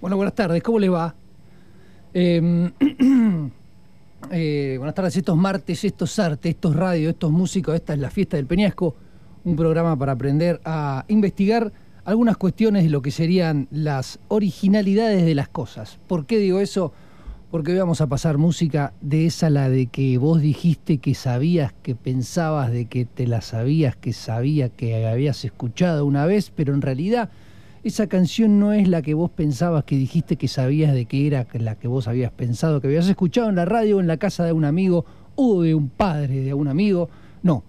Bueno, buenas tardes, ¿cómo le va? Eh, eh, buenas tardes, estos martes, estos artes, estos radios, estos músicos, esta es la fiesta del Peñasco, un programa para aprender a investigar algunas cuestiones de lo que serían las originalidades de las cosas. ¿Por qué digo eso? Porque hoy vamos a pasar música de esa la de que vos dijiste que sabías, que pensabas de que te la sabías, que sabía que habías escuchado una vez, pero en realidad esa canción no es la que vos pensabas que dijiste que sabías de que era la que vos habías pensado, que habías escuchado en la radio en la casa de un amigo o de un padre de un amigo. No.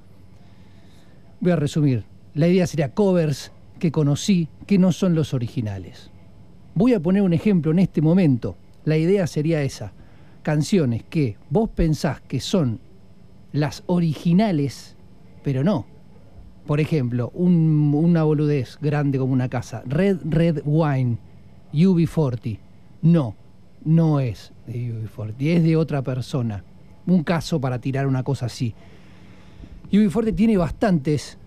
Voy a resumir. La idea sería covers que conocí que no son los originales. Voy a poner un ejemplo en este momento. La idea sería esa. Canciones que vos pensás que son las originales, pero no. Por ejemplo, un- una boludez grande como una casa. Red Red Wine, UB40. No, no es de UB40, es de otra persona. Un caso para tirar una cosa así. UB40 tiene bastantes,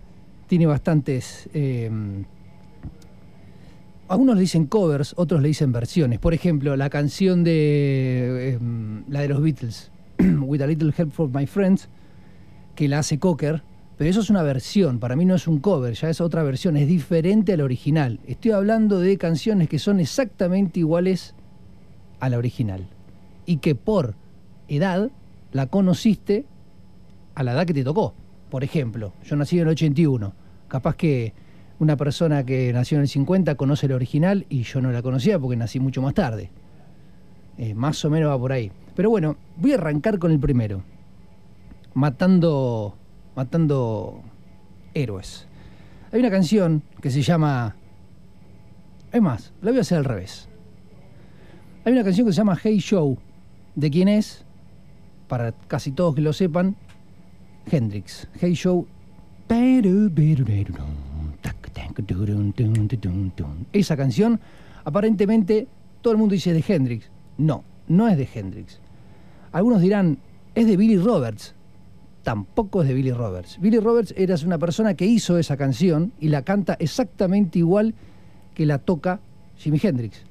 tiene bastantes... eh, algunos le dicen covers, otros le dicen versiones. Por ejemplo, la canción de eh, la de los Beatles, With a Little Help for My Friends, que la hace Cocker, pero eso es una versión, para mí no es un cover, ya es otra versión, es diferente al original. Estoy hablando de canciones que son exactamente iguales a la original y que por edad la conociste a la edad que te tocó. Por ejemplo, yo nací en el 81, capaz que una persona que nació en el 50 conoce el original y yo no la conocía porque nací mucho más tarde. Eh, más o menos va por ahí. Pero bueno, voy a arrancar con el primero. Matando, matando héroes. Hay una canción que se llama... Es más, la voy a hacer al revés. Hay una canción que se llama Hey Show. ¿De quién es? Para casi todos que lo sepan, Hendrix. Hey Show. Esa canción, aparentemente, todo el mundo dice de Hendrix. No, no es de Hendrix. Algunos dirán, es de Billy Roberts. Tampoco es de Billy Roberts. Billy Roberts era una persona que hizo esa canción y la canta exactamente igual que la toca Jimi Hendrix.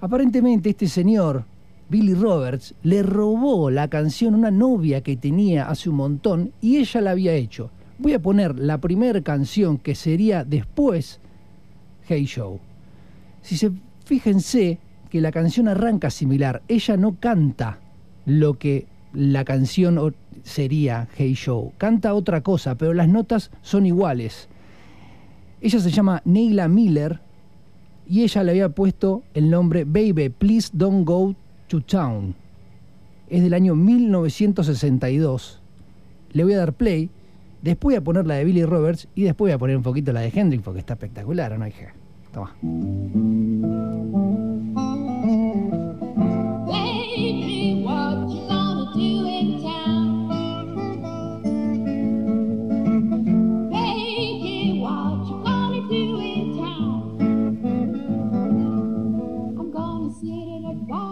Aparentemente este señor, Billy Roberts, le robó la canción a una novia que tenía hace un montón y ella la había hecho. Voy a poner la primera canción que sería después Hey Show. Si se fíjense que la canción arranca similar, ella no canta lo que la canción sería Hey Show, canta otra cosa, pero las notas son iguales. Ella se llama Neila Miller y ella le había puesto el nombre Baby, Please Don't Go to Town. Es del año 1962. Le voy a dar play, después voy a poner la de Billy Roberts y después voy a poner un poquito la de Hendrix porque está espectacular, ¿o ¿no, hija? Toma.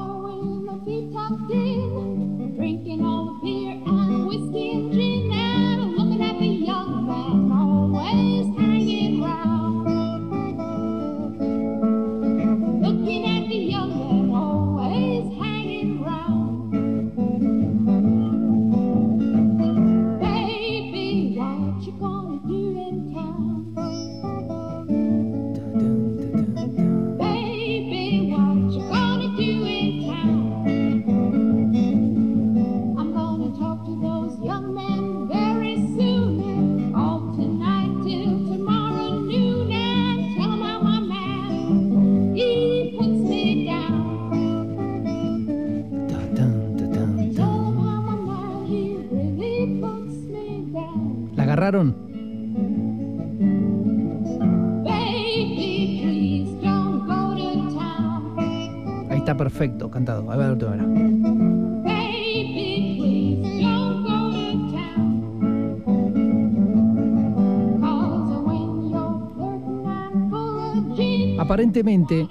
At a bar with my feet tucked in, drinking all the beer Aparentemente,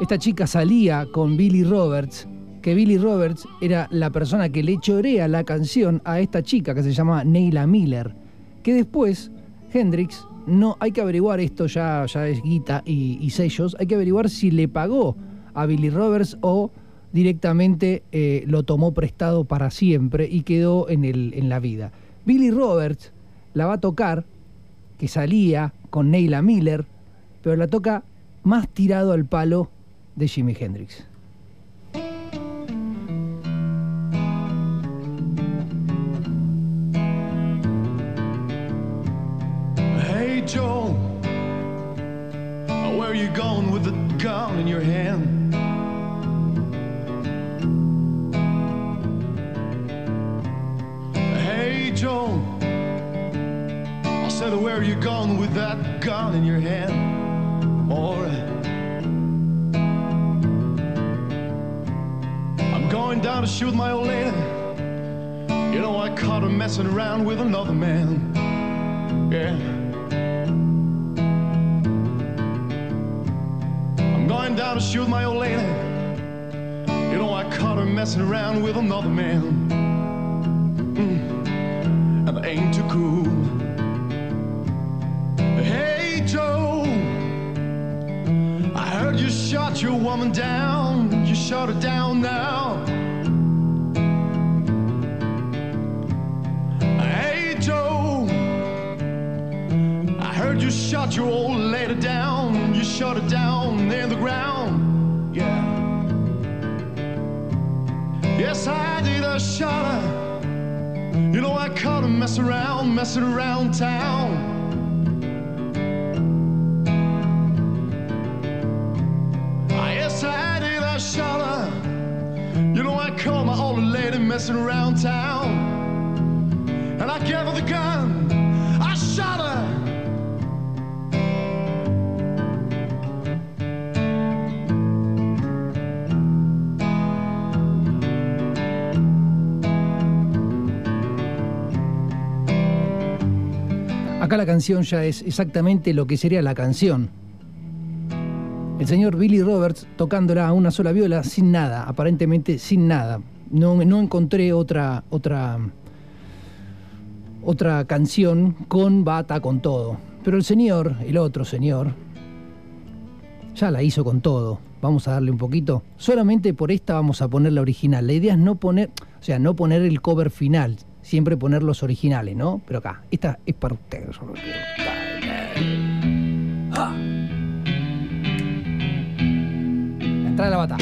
esta chica salía con Billy Roberts, que Billy Roberts era la persona que le chorea la canción a esta chica que se llama Neila Miller, que después Hendrix, no hay que averiguar esto, ya, ya es guita y, sellos, hay que averiguar si le pagó a Billy Roberts o directamente eh, lo tomó prestado para siempre y quedó en, el, en la vida. Billy Roberts la va a tocar, que salía con Neila Miller, pero la toca más tirado al palo de Jimi Hendrix. Hey Joe, where are you going with the gun in your hand? Hey Joe, I said, where are you going with that gun in your hand? Alright. I'm going down to shoot my old lady. You know, I caught her messing around with another man. Yeah. I'm going down to shoot my old lady. You know, I caught her messing around with another man. Mm. And I ain't too cool. Your woman down. You shot her down now. Hey, Joe. I heard you shot your old lady down. You shot her down in the ground. Yeah. Yes, I did. I shot her. You know, I caught her messing around, messing around town. I caught my old lady messing around town. And I gave her the gun. I shot her. Acá la canción ya es exactamente lo que sería la canción. El señor Billy Roberts tocándola a una sola viola sin nada, aparentemente sin nada. No, no encontré otra, otra, otra canción con bata, con todo. Pero el señor, el otro señor, ya la hizo con todo. Vamos a darle un poquito. Solamente por esta vamos a poner la original. La idea es no poner, o sea, no poner el cover final, siempre poner los originales, ¿no? Pero acá, esta es para ustedes. Ah. De la bata.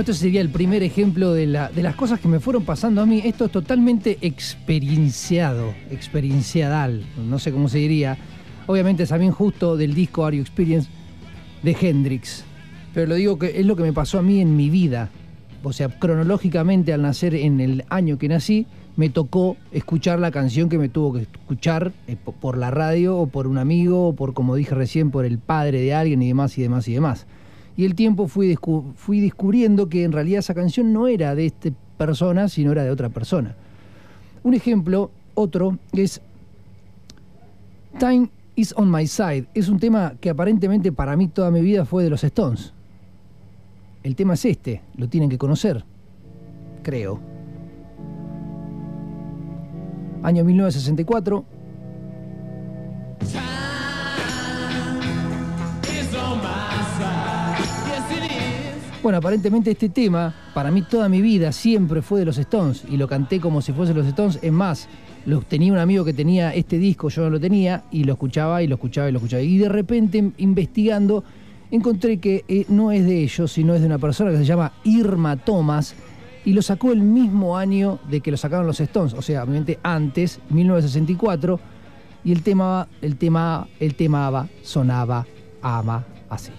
Bueno, este sería el primer ejemplo de, la- de las cosas que me fueron pasando a mí. Esto es totalmente experienciado, experienciadal, no sé cómo se diría. Obviamente es también justo del disco Are Experience de Hendrix. Pero lo digo que es lo que me pasó a mí en mi vida. O sea, cronológicamente al nacer en el año que nací, me tocó escuchar la canción que me tuvo que escuchar eh, po- por la radio o por un amigo o por, como dije recién, por el padre de alguien y demás y demás y demás. Y el tiempo fui, fui descubriendo que en realidad esa canción no era de esta persona, sino era de otra persona. Un ejemplo, otro, es Time is on my side. Es un tema que aparentemente para mí toda mi vida fue de los Stones. El tema es este, lo tienen que conocer, creo. Año 1964. Bueno, aparentemente este tema, para mí toda mi vida, siempre fue de los Stones y lo canté como si fuese los Stones. Es más, lo, tenía un amigo que tenía este disco, yo no lo tenía, y lo escuchaba y lo escuchaba y lo escuchaba. Y de repente, investigando, encontré que eh, no es de ellos, sino es de una persona que se llama Irma Thomas y lo sacó el mismo año de que lo sacaron los Stones, o sea, obviamente antes, 1964, y el tema, el tema, el tema sonaba, ama, así.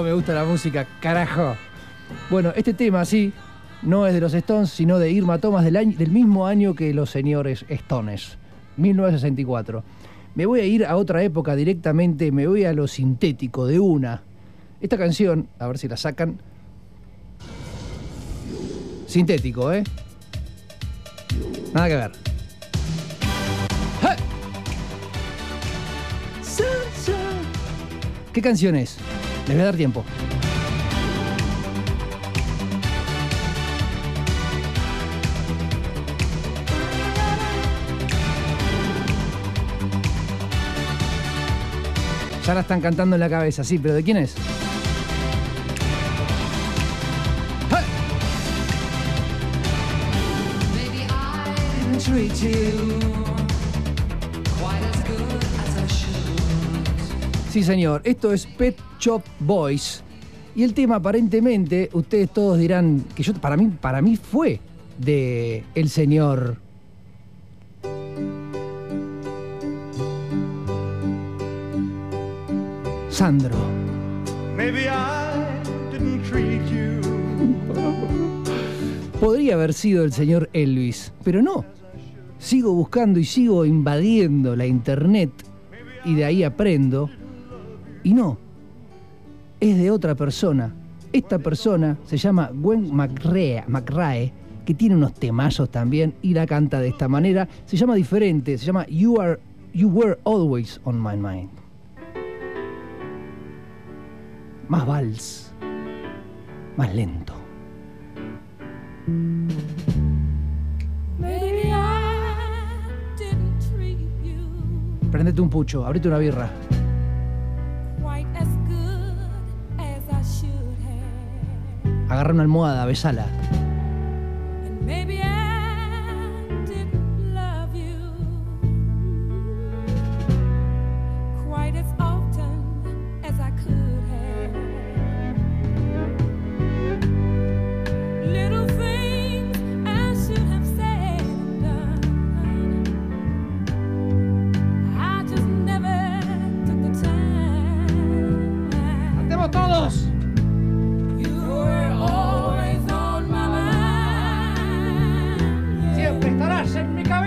Cómo me gusta la música, carajo. Bueno, este tema sí, no es de los Stones, sino de Irma Thomas del, año- del mismo año que los señores Stones, 1964. Me voy a ir a otra época directamente, me voy a lo sintético de una. Esta canción, a ver si la sacan. Sintético, ¿eh? Nada que ver. ¿Qué canción es? Les voy a dar tiempo. Ya la están cantando en la cabeza, sí, pero ¿de quién es? Sí, señor. Esto es Pet Shop Boys. Y el tema, aparentemente, ustedes todos dirán que yo, para mí, para mí fue de el señor. Sandro. Maybe I didn't treat you Podría haber sido el señor Elvis, pero no. Sigo buscando y sigo invadiendo la internet y de ahí aprendo. Y no, es de otra persona. Esta persona se llama Gwen McRae, McRae, que tiene unos temazos también y la canta de esta manera. Se llama diferente, se llama You Are You Were Always on My Mind. Más vals, más lento. Prendete un pucho, abrite una birra. Agarra una almohada, besala.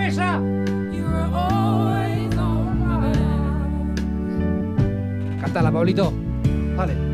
Cabeza. Cantala, Pablito. Dale.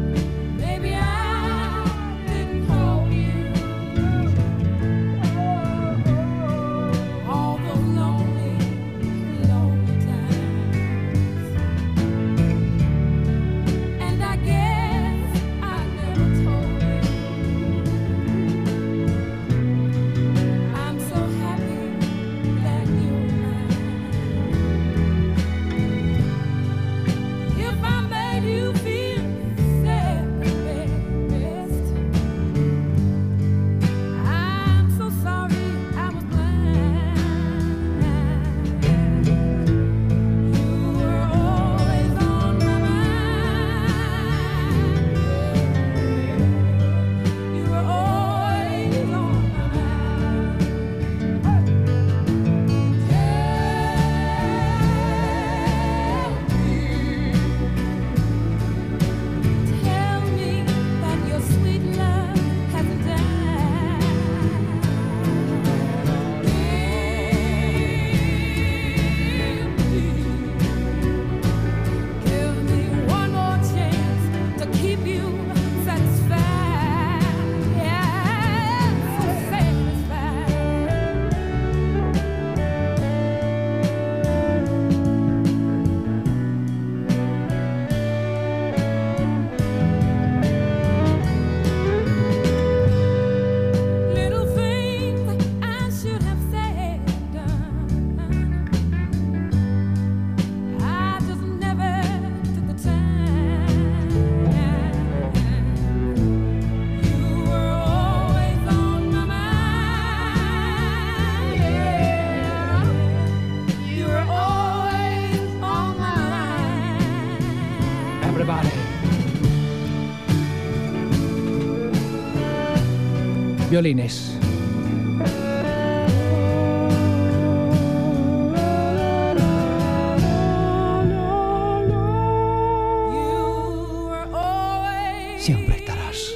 Siempre estarás.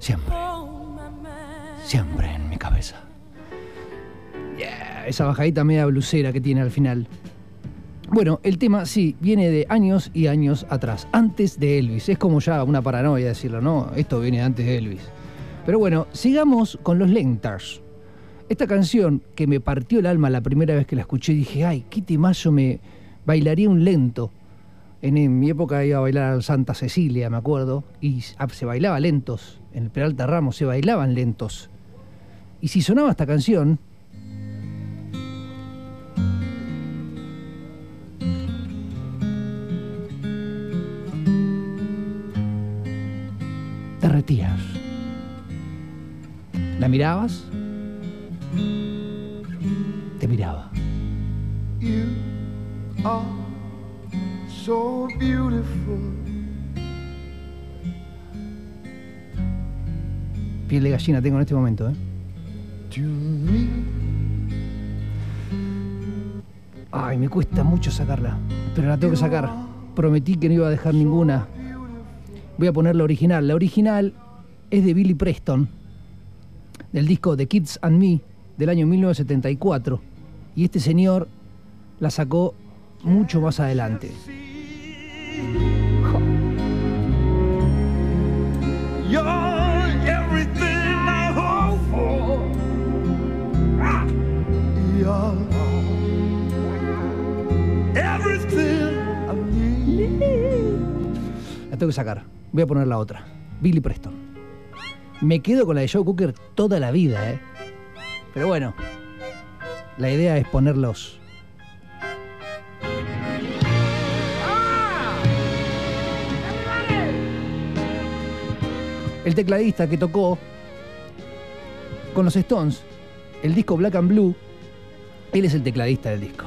Siempre. Siempre en mi cabeza. Yeah, esa bajadita media blusera que tiene al final. Bueno, el tema sí, viene de años y años atrás, antes de Elvis. Es como ya una paranoia decirlo, ¿no? Esto viene antes de Elvis. Pero bueno, sigamos con los Lentars. Esta canción que me partió el alma la primera vez que la escuché, dije, ay, qué temazo me bailaría un lento. En, mi época iba a bailar Santa Cecilia, me acuerdo, y ah, se bailaba lentos. En el Peralta Ramos se bailaban lentos. Y si sonaba esta canción, derretías. ¿La mirabas? Te miraba. You are so beautiful. Piel de gallina tengo en este momento, ¿eh? Ay, me cuesta mucho sacarla, pero la tengo que sacar. Prometí que no iba a dejar ninguna. Voy a poner la original. La original es de Billy Preston, del disco The Kids and Me del año 1974. Y este señor la sacó mucho más adelante. La tengo que sacar. Voy a poner la otra. Billy Preston. Me quedo con la de Joe Cooker toda la vida, ¿eh? Pero bueno, la idea es ponerlos. El tecladista que tocó con los Stones el disco Black and Blue, él es el tecladista del disco.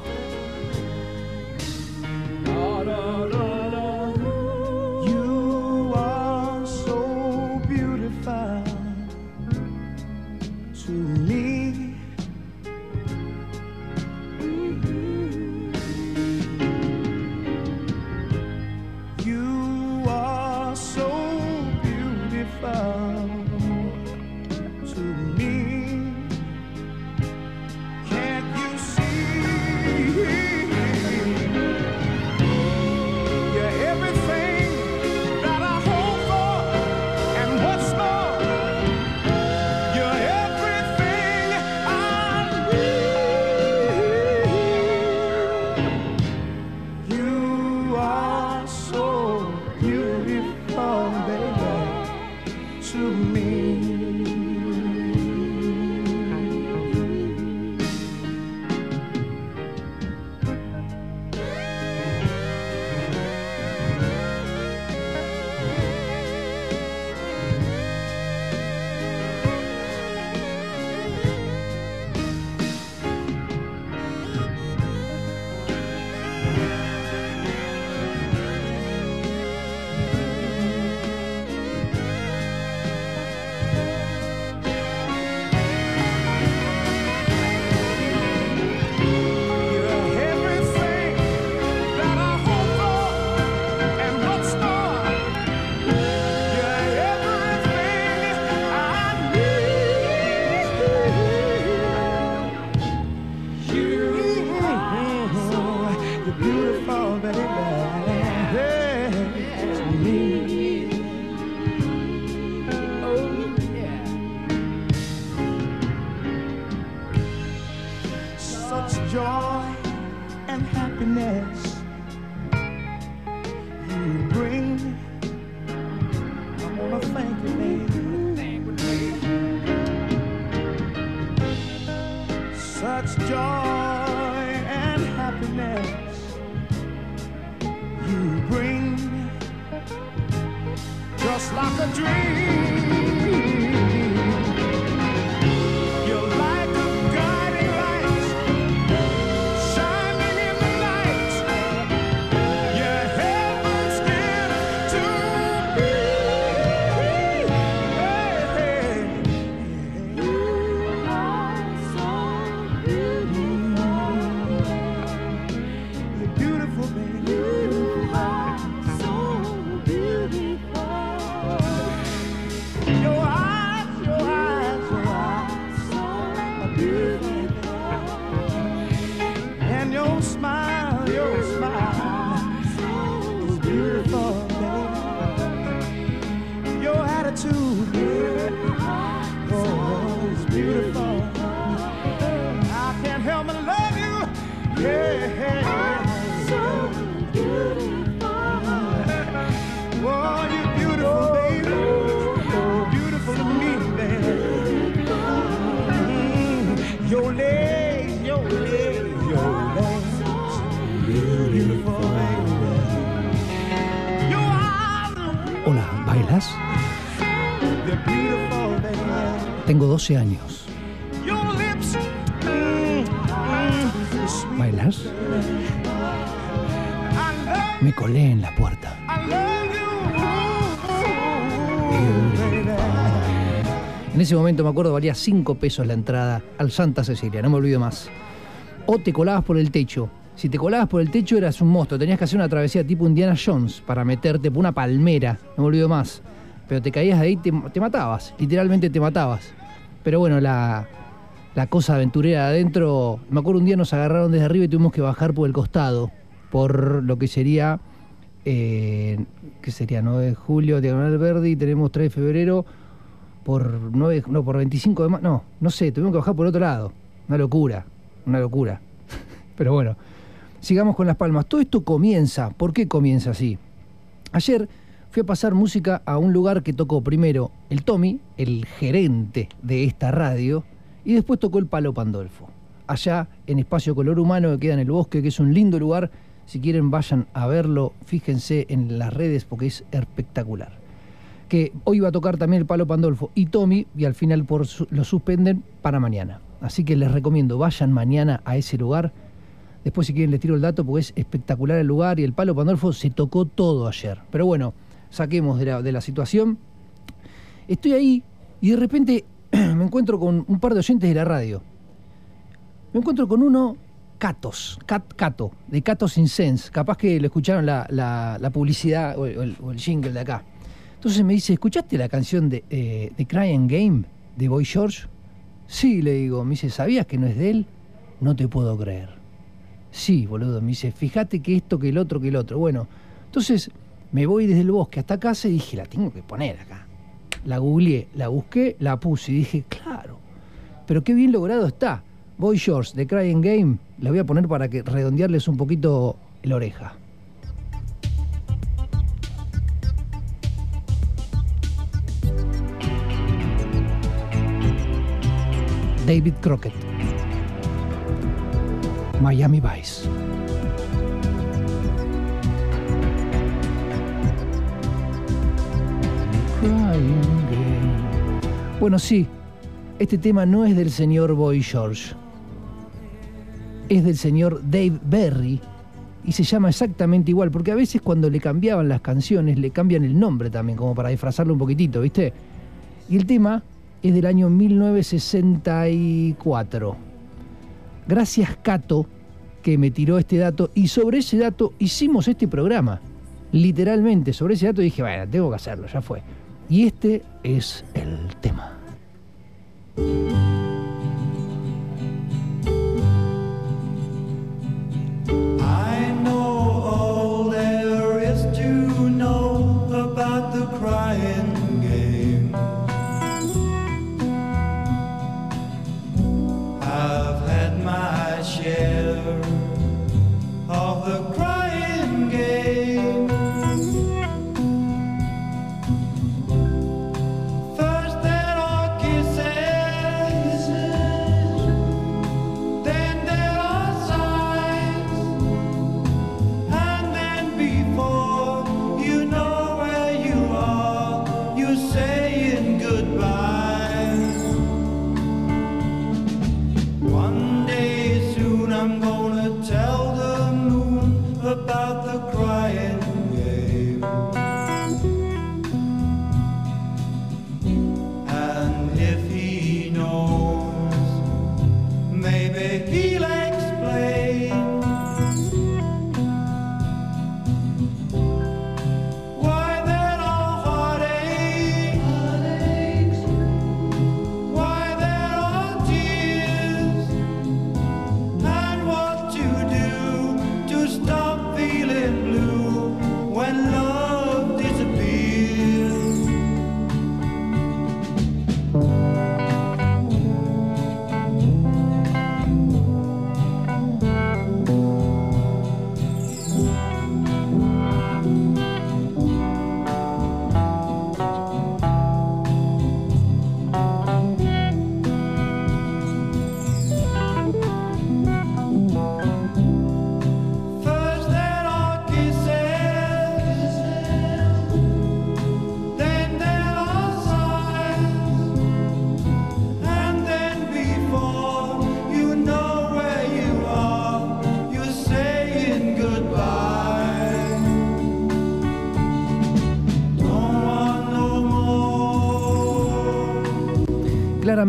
12 años. ¿Bailas? Me colé en la puerta. En ese momento me acuerdo valía 5 pesos la entrada al Santa Cecilia, no me olvido más. O te colabas por el techo. Si te colabas por el techo eras un monstruo, tenías que hacer una travesía tipo Indiana Jones para meterte por una palmera, no me olvido más. Pero te caías de ahí, te, te matabas, literalmente te matabas. Pero bueno, la, la cosa aventurera de adentro, me acuerdo un día nos agarraron desde arriba y tuvimos que bajar por el costado, por lo que sería, eh, ¿qué sería? 9 de julio, Diagonal Verde y tenemos 3 de febrero por 9, no, por 25 de mayo, no, no sé, tuvimos que bajar por otro lado. Una locura, una locura. Pero bueno, sigamos con las palmas. Todo esto comienza, ¿por qué comienza así? Ayer fui a pasar música a un lugar que tocó primero el Tommy, el gerente de esta radio, y después tocó el Palo Pandolfo. Allá en Espacio Color Humano, que queda en el bosque, que es un lindo lugar. Si quieren, vayan a verlo, fíjense en las redes porque es espectacular que hoy va a tocar también el Palo Pandolfo y Tommy, y al final por lo suspenden para mañana. Así que les recomiendo, vayan mañana a ese lugar. Después, si quieren, les tiro el dato porque es espectacular el lugar y el Palo Pandolfo se tocó todo ayer. Pero bueno, saquemos de la, de la situación. Estoy ahí y de repente me encuentro con un par de oyentes de la radio. Me encuentro con uno, Catos, Cat, Cato, de Catos Incense. Capaz que lo escucharon la, la- publicidad o el, o jingle de acá. Entonces me dice, ¿escuchaste la canción de, eh, de Crying Game de Boy George? Sí, le digo. Me dice, ¿sabías que no es de él? No te puedo creer. Sí, boludo. Me dice, fíjate que esto, que el otro, que el otro. Bueno, entonces me voy desde el bosque hasta casa y dije, la tengo que poner acá. La googleé, la busqué, la puse y dije, claro. Pero qué bien logrado está. Boy George de Crying Game, la voy a poner para que redondearles un poquito la oreja. David Crockett. Miami Vice. Bueno, sí, este tema no es del señor Boy George. Es del señor Dave Berry y se llama exactamente igual, porque a veces cuando le cambiaban las canciones le cambian el nombre también, como para disfrazarlo un poquitito, ¿viste? Y el tema es del año 1964. Gracias Cato que me tiró este dato y sobre ese dato hicimos este programa. Literalmente, sobre ese dato dije, bueno, tengo que hacerlo, ya fue. Y este es el tema.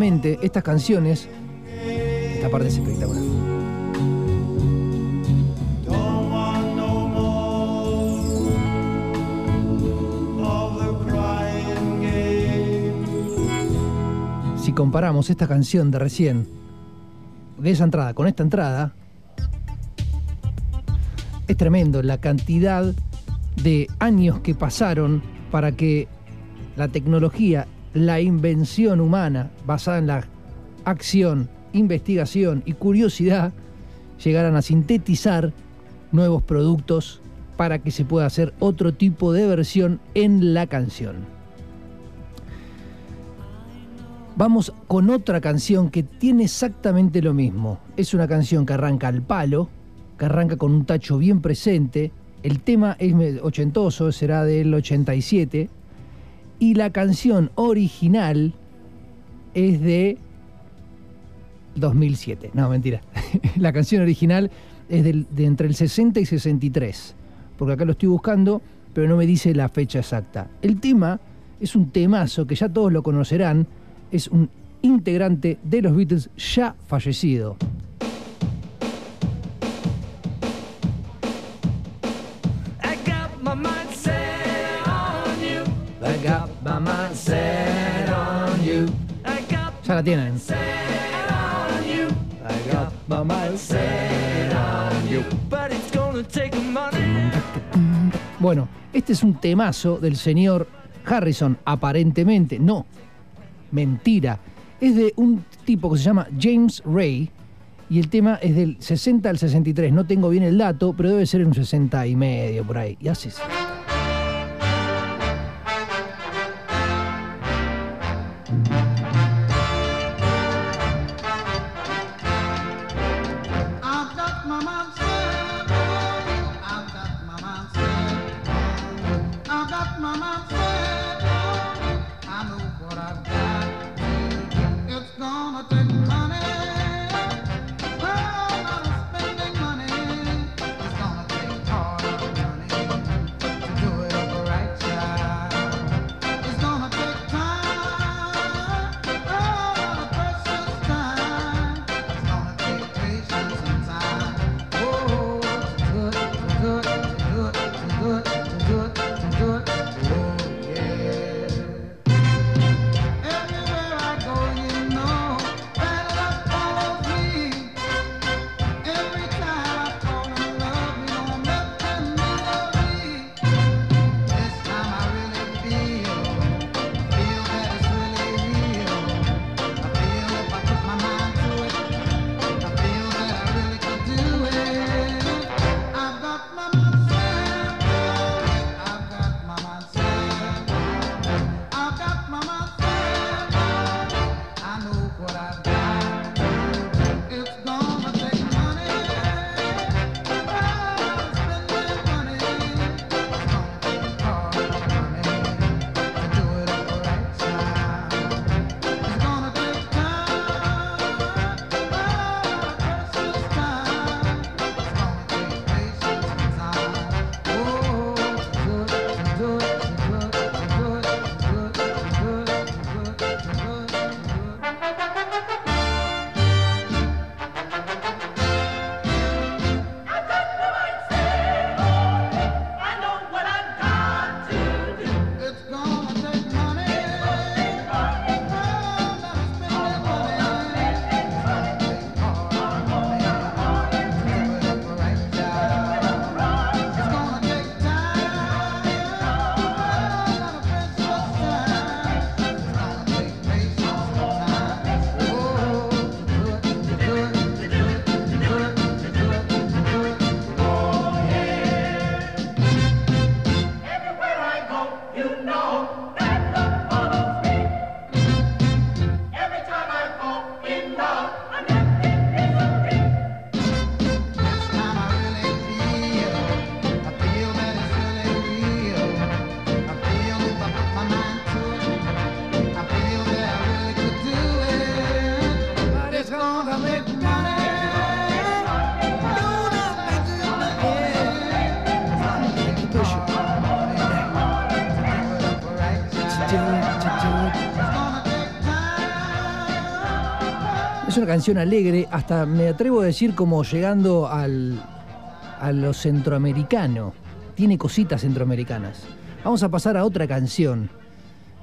Estas canciones, esta parte es espectacular. Si comparamos esta canción de recién, de esa entrada, con esta entrada, es tremendo la cantidad de años que pasaron para que la tecnología, la invención humana basada en la acción, investigación y curiosidad llegaran a sintetizar nuevos productos para que se pueda hacer otro tipo de versión en la canción. Vamos con otra canción que tiene exactamente lo mismo. Es una canción que arranca al palo, que arranca con un tacho bien presente. El tema es ochentoso, será del 87. Y la canción original es de 2007. No, mentira. la canción original es de entre el 60 y 63. Porque acá lo estoy buscando, pero no me dice la fecha exacta. El tema es un temazo que ya todos lo conocerán. Es un integrante de los Beatles ya fallecido. Take money. Bueno, este es un temazo del señor Harrison, aparentemente. No, mentira. Es de un tipo que se llama James Ray y el tema es del 60 al 63. No tengo bien el dato, pero debe ser un 60 y medio por ahí. Y así es. Es una canción alegre, hasta me atrevo a decir como llegando al, a lo centroamericano. Tiene cositas centroamericanas. Vamos a pasar a otra canción.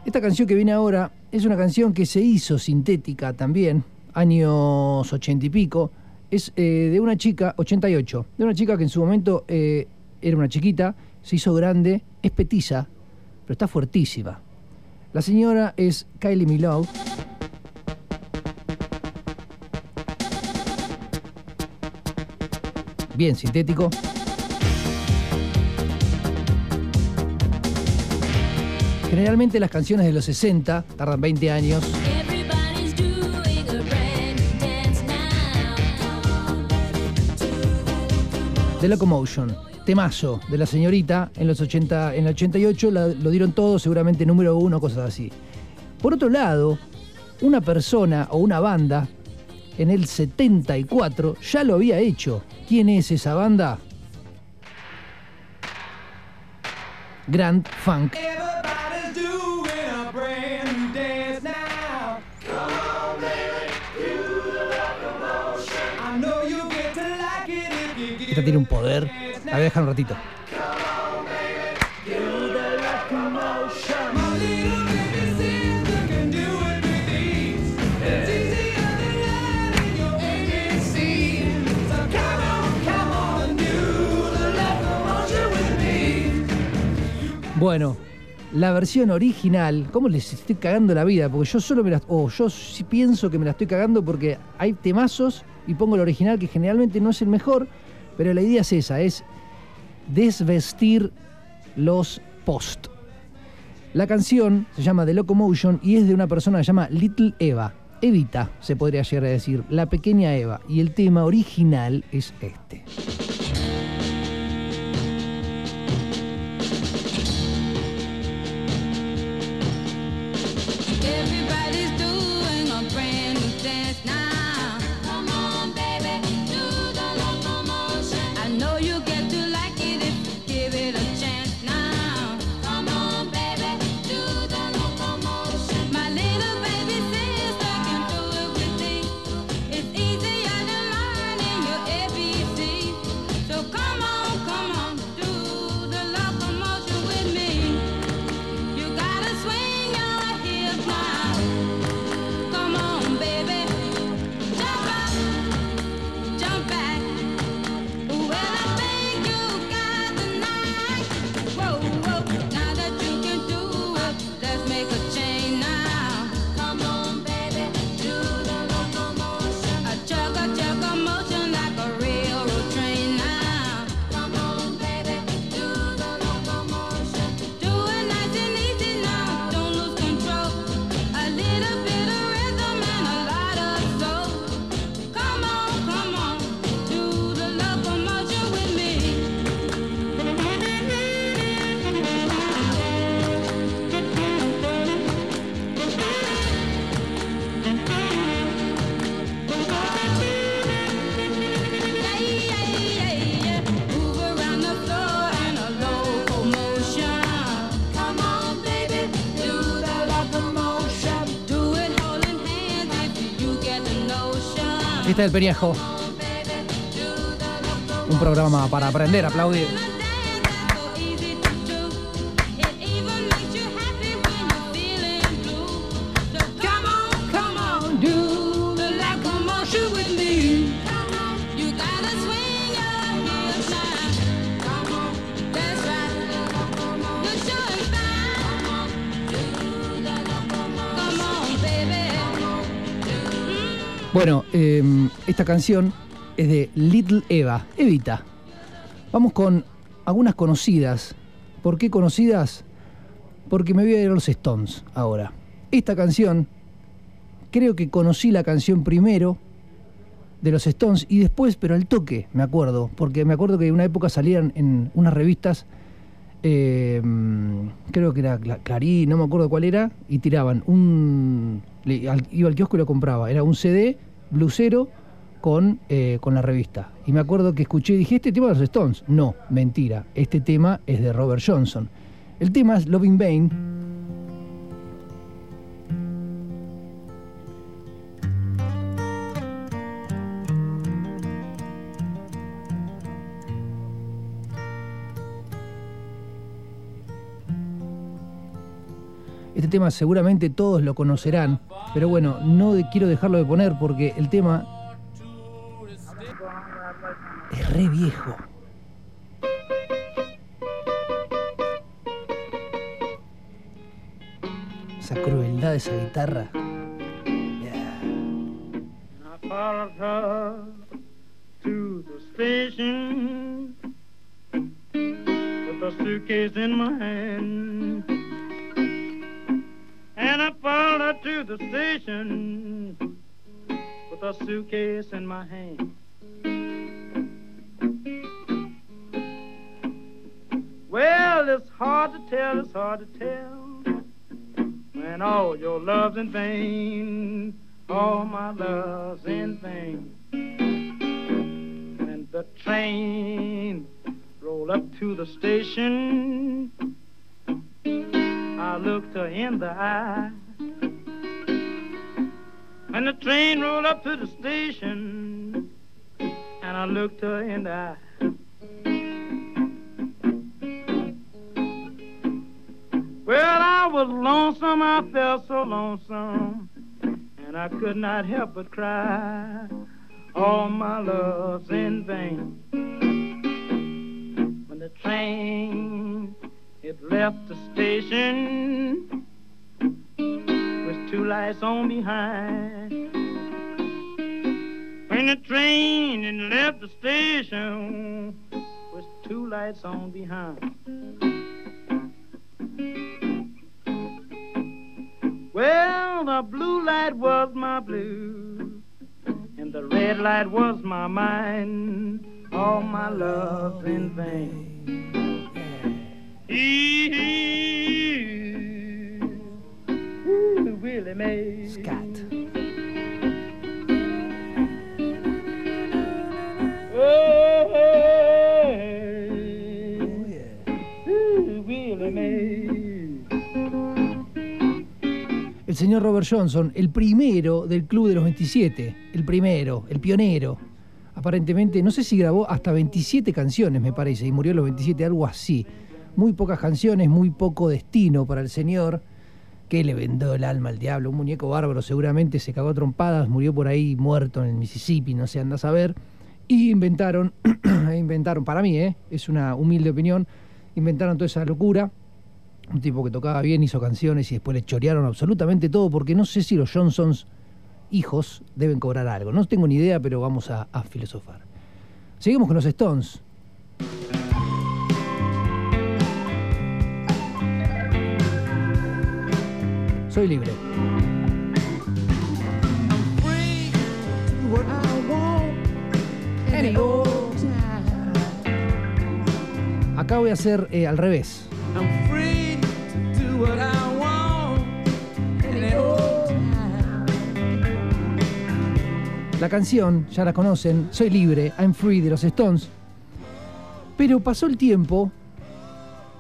Esta canción que viene ahora es una canción que se hizo sintética también, años ochenta y pico. Es eh, de una chica, 88, de una chica que en su momento eh, era una chiquita, se hizo grande, es petiza, pero está fuertísima. La señora es Kylie Minogue. Bien sintético. Generalmente las canciones de los 60 tardan 20 años. The Locomotion, temazo de la señorita en los 80, en el 88 la- lo dieron todo, seguramente número uno, cosas así. Por otro lado, una persona o una banda en el 74 ya lo había hecho. ¿Quién es esa banda? Grand Funk. Esta tiene un poder. La voy a dejar un ratito. Bueno, la versión original, ¿cómo les estoy cagando la vida? Porque yo solo me la. O yo sí pienso que me la estoy cagando porque hay temazos y pongo el original que generalmente no es el mejor, pero la idea es esa: es desvestir los post. La canción se llama The Locomotion y es de una persona que se llama Little Eva. Evita, se podría llegar a decir, la pequeña Eva. Y el tema original es este. Notion. Es el Peñajo, Baby, do the locomotion. un programa para aprender aplaudir. Bueno, eh, esta canción es de Little Eva, Evita. Vamos con algunas conocidas. ¿Por qué conocidas? Porque me voy a ir a los Stones ahora. Esta canción, creo que conocí la canción primero de los Stones y después, pero al toque, me acuerdo. Porque me acuerdo que en una época salían en unas revistas, eh, creo que era Cla- Clarín, no me acuerdo cuál era, y tiraban un. iba al kiosco y lo compraba. Era un CD blusero con, eh, con la revista. Y me acuerdo que escuché y dije, este tema de los Stones. No, mentira, este tema es de Robert Johnson. El tema es Loving Vain. Este tema seguramente todos lo conocerán, pero bueno, no quiero dejarlo de poner porque el tema re viejo. Esa crueldad de esa guitarra. Yeah. I followed her to the station with a suitcase in my hand. And I followed her to the station with a suitcase in my hand. Well, it's hard to tell, it's hard to tell when all your love's in vain, all my love's in vain. When the train rolled up to the station, I looked her in the eye. When the train rolled up to the station, and I looked her in the eye. Well, I was lonesome, I felt so lonesome, and I could not help but cry. All my love's in vain. When the train it left the station with two lights on behind. When the train it left the station with two lights on behind. Well, the blue light was my blue, and the red light was my mind. All my love in vain. Ooh, Willie Mae. Señor Robert Johnson, el primero del Club de los 27, el primero, el pionero. Aparentemente, no sé si grabó hasta 27 canciones, me parece, y murió a los 27, algo así. Muy pocas canciones, muy poco destino para el señor, que le vendó el alma al diablo. Un muñeco bárbaro, seguramente se cagó a trompadas, murió por ahí muerto en el Mississippi, no sé, anda a saber. Y inventaron, inventaron, para mí, ¿eh? es una humilde opinión, inventaron toda esa locura un tipo que tocaba bien, hizo canciones y después le chorearon absolutamente todo, porque no sé si los Johnsons hijos deben cobrar algo. No tengo ni idea, pero vamos a, a filosofar. Seguimos con los Stones. Soy libre. Acá voy a hacer eh, al revés. La canción, ya la conocen, Soy libre, I'm free de los Stones. Pero pasó el tiempo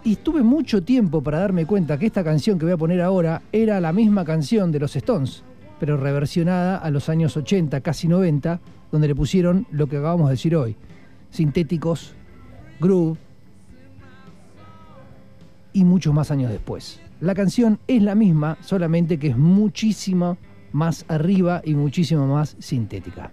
y tuve mucho tiempo para darme cuenta que esta canción que voy a poner ahora era la misma canción de los Stones, pero reversionada a los años 80, casi 90, donde le pusieron lo que acabamos de decir hoy. Sintéticos, groove y muchos más años después. La canción es la misma, solamente que es muchísimo más arriba y muchísimo más sintética.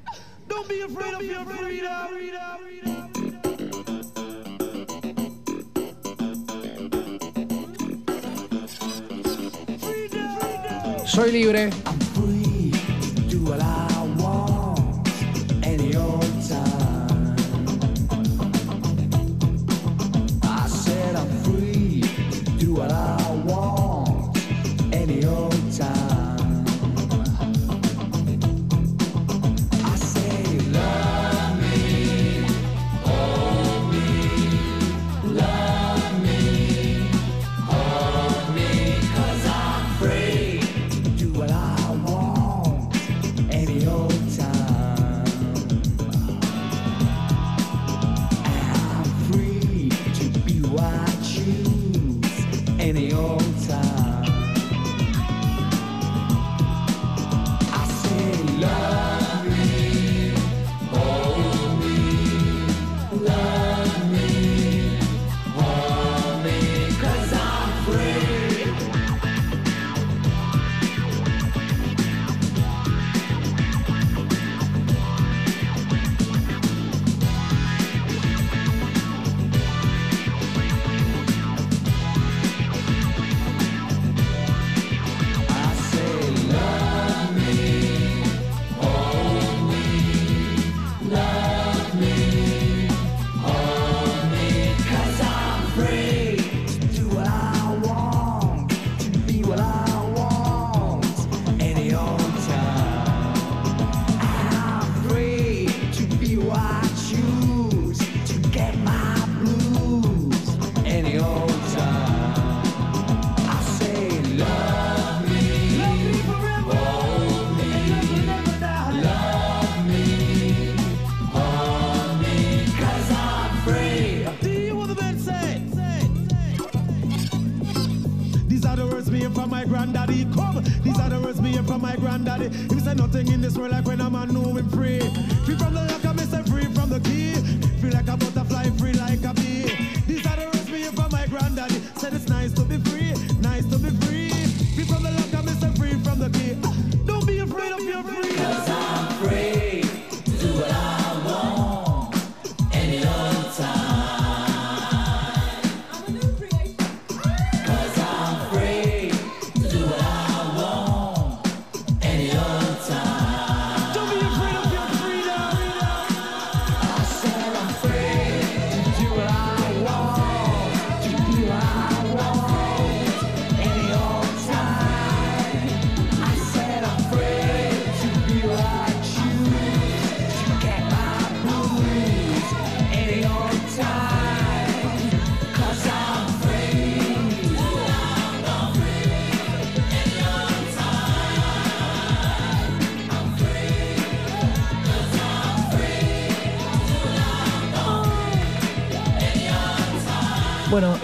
Soy libre. free to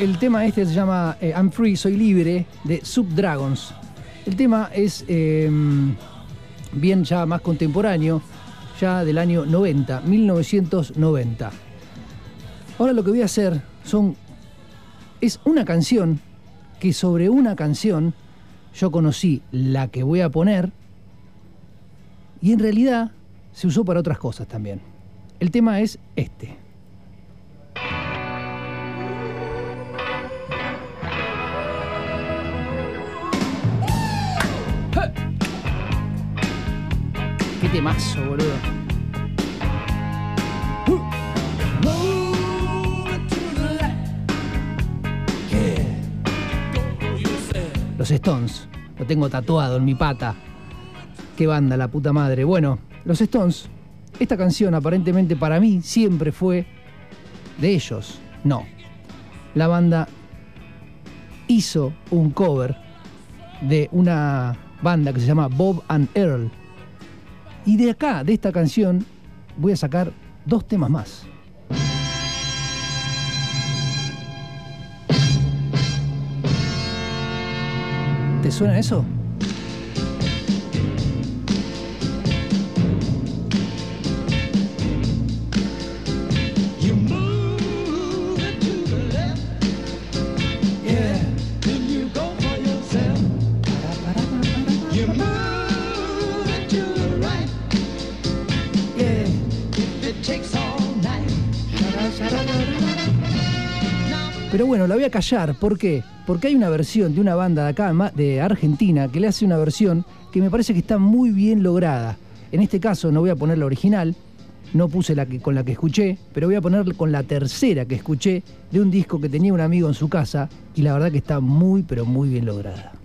el tema este se llama eh, I'm Free, Soy Libre, de Subdragons. El tema es eh, bien ya más contemporáneo, ya del año 90, 1990. Ahora lo que voy a hacer son es una canción que sobre una canción yo conocí la que voy a poner y en realidad se usó para otras cosas también. El tema es este. Temazo, boludo. Los Stones. Lo tengo tatuado en mi pata. Qué banda, la puta madre. Bueno, los Stones. Esta canción aparentemente para mí siempre fue de ellos. No. La banda hizo un cover de una banda que se llama Bob and Earl. Y de acá, de esta canción, voy a sacar dos temas más. ¿Te suena eso? Bueno, la voy a callar. ¿Por qué? Porque hay una versión de una banda de acá, de Argentina, que le hace una versión que me parece que está muy bien lograda. En este caso no voy a poner la original, no puse la que, con la que escuché, pero voy a poner con la tercera que escuché de un disco que tenía un amigo en su casa y la verdad que está muy, pero muy bien lograda.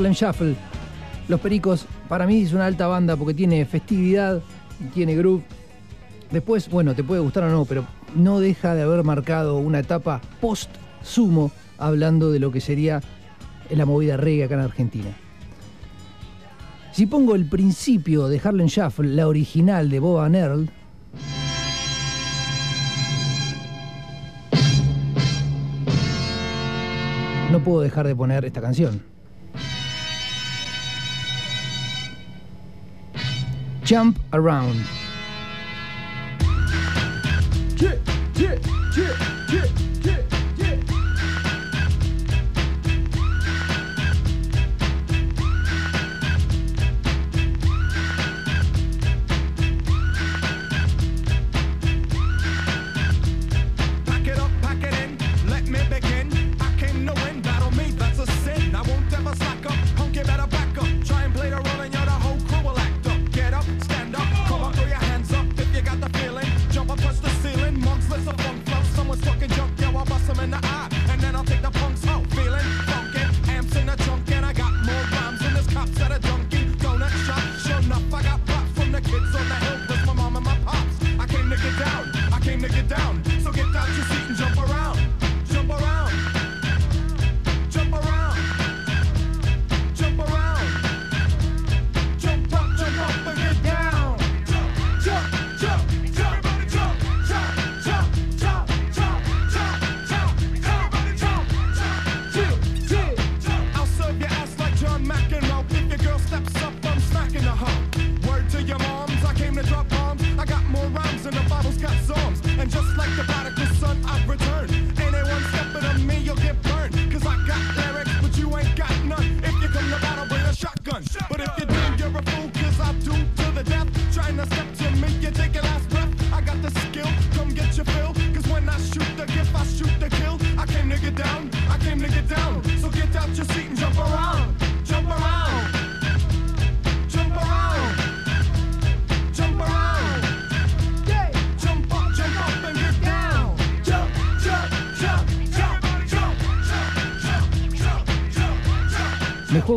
Harlem Shuffle. Los Pericos, para mí es una alta banda porque tiene festividad, tiene groove. Después, bueno, te puede gustar o no, pero no deja de haber marcado una etapa post-sumo hablando de lo que sería la movida reggae acá en Argentina. Si pongo el principio de Harlem Shuffle, la original de Bob and Earl, no puedo dejar de poner esta canción. jump around.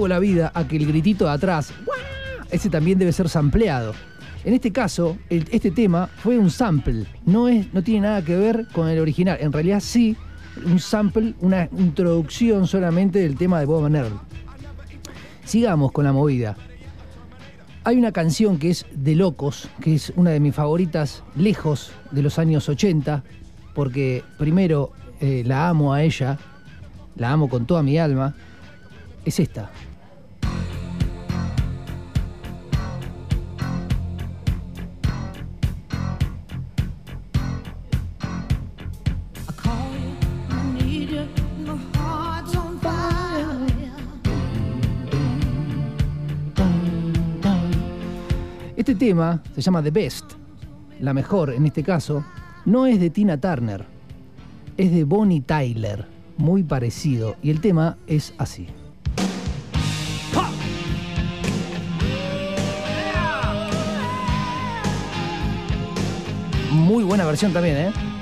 la vida a que el gritito de atrás, ese también debe ser sampleado. En este caso, este tema fue un sample, no, es, no tiene nada que ver con el original. En realidad sí, un sample, una introducción solamente del tema de Bob Nerl. Sigamos con la movida. Hay una canción que es de Locos, que es una de mis favoritas, lejos de los años 80, porque primero eh, la amo a ella, la amo con toda mi alma, es esta. Este tema se llama The Best, la mejor en este caso, no es de Tina Turner, es de Bonnie Tyler, muy parecido, y el tema es así. Muy buena versión también, ¿eh?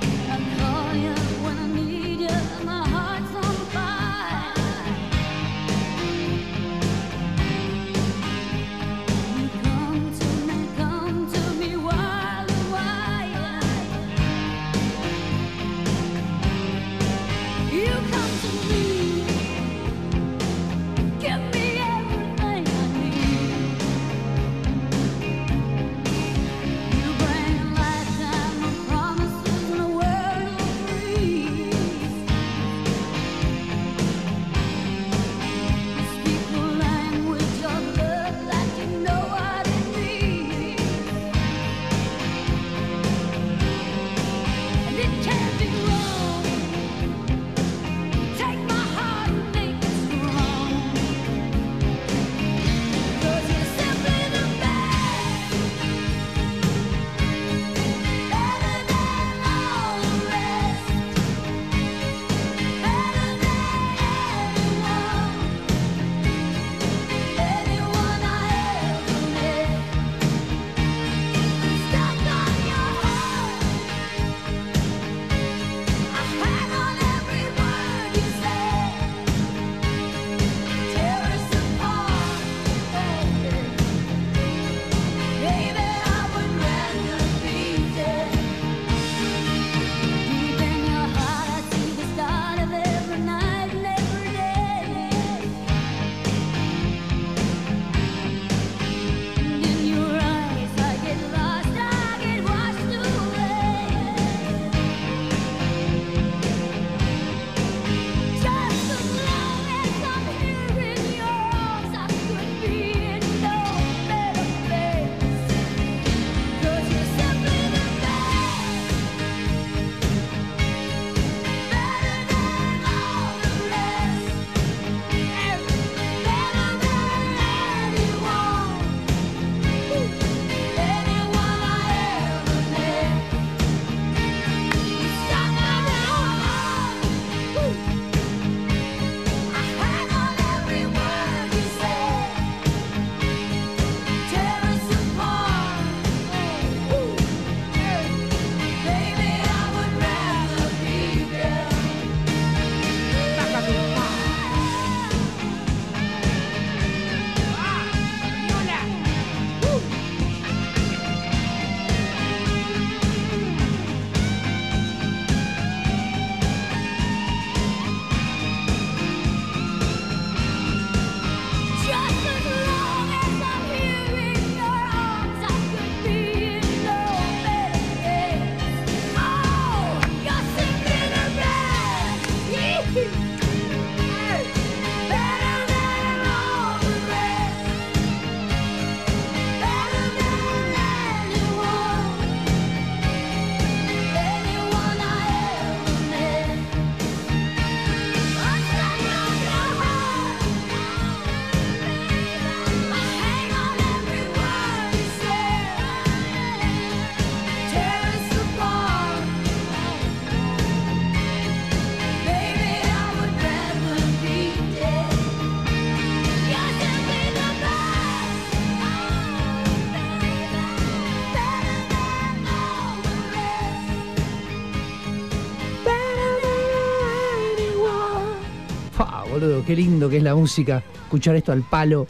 Qué lindo que es la música. Escuchar esto al palo.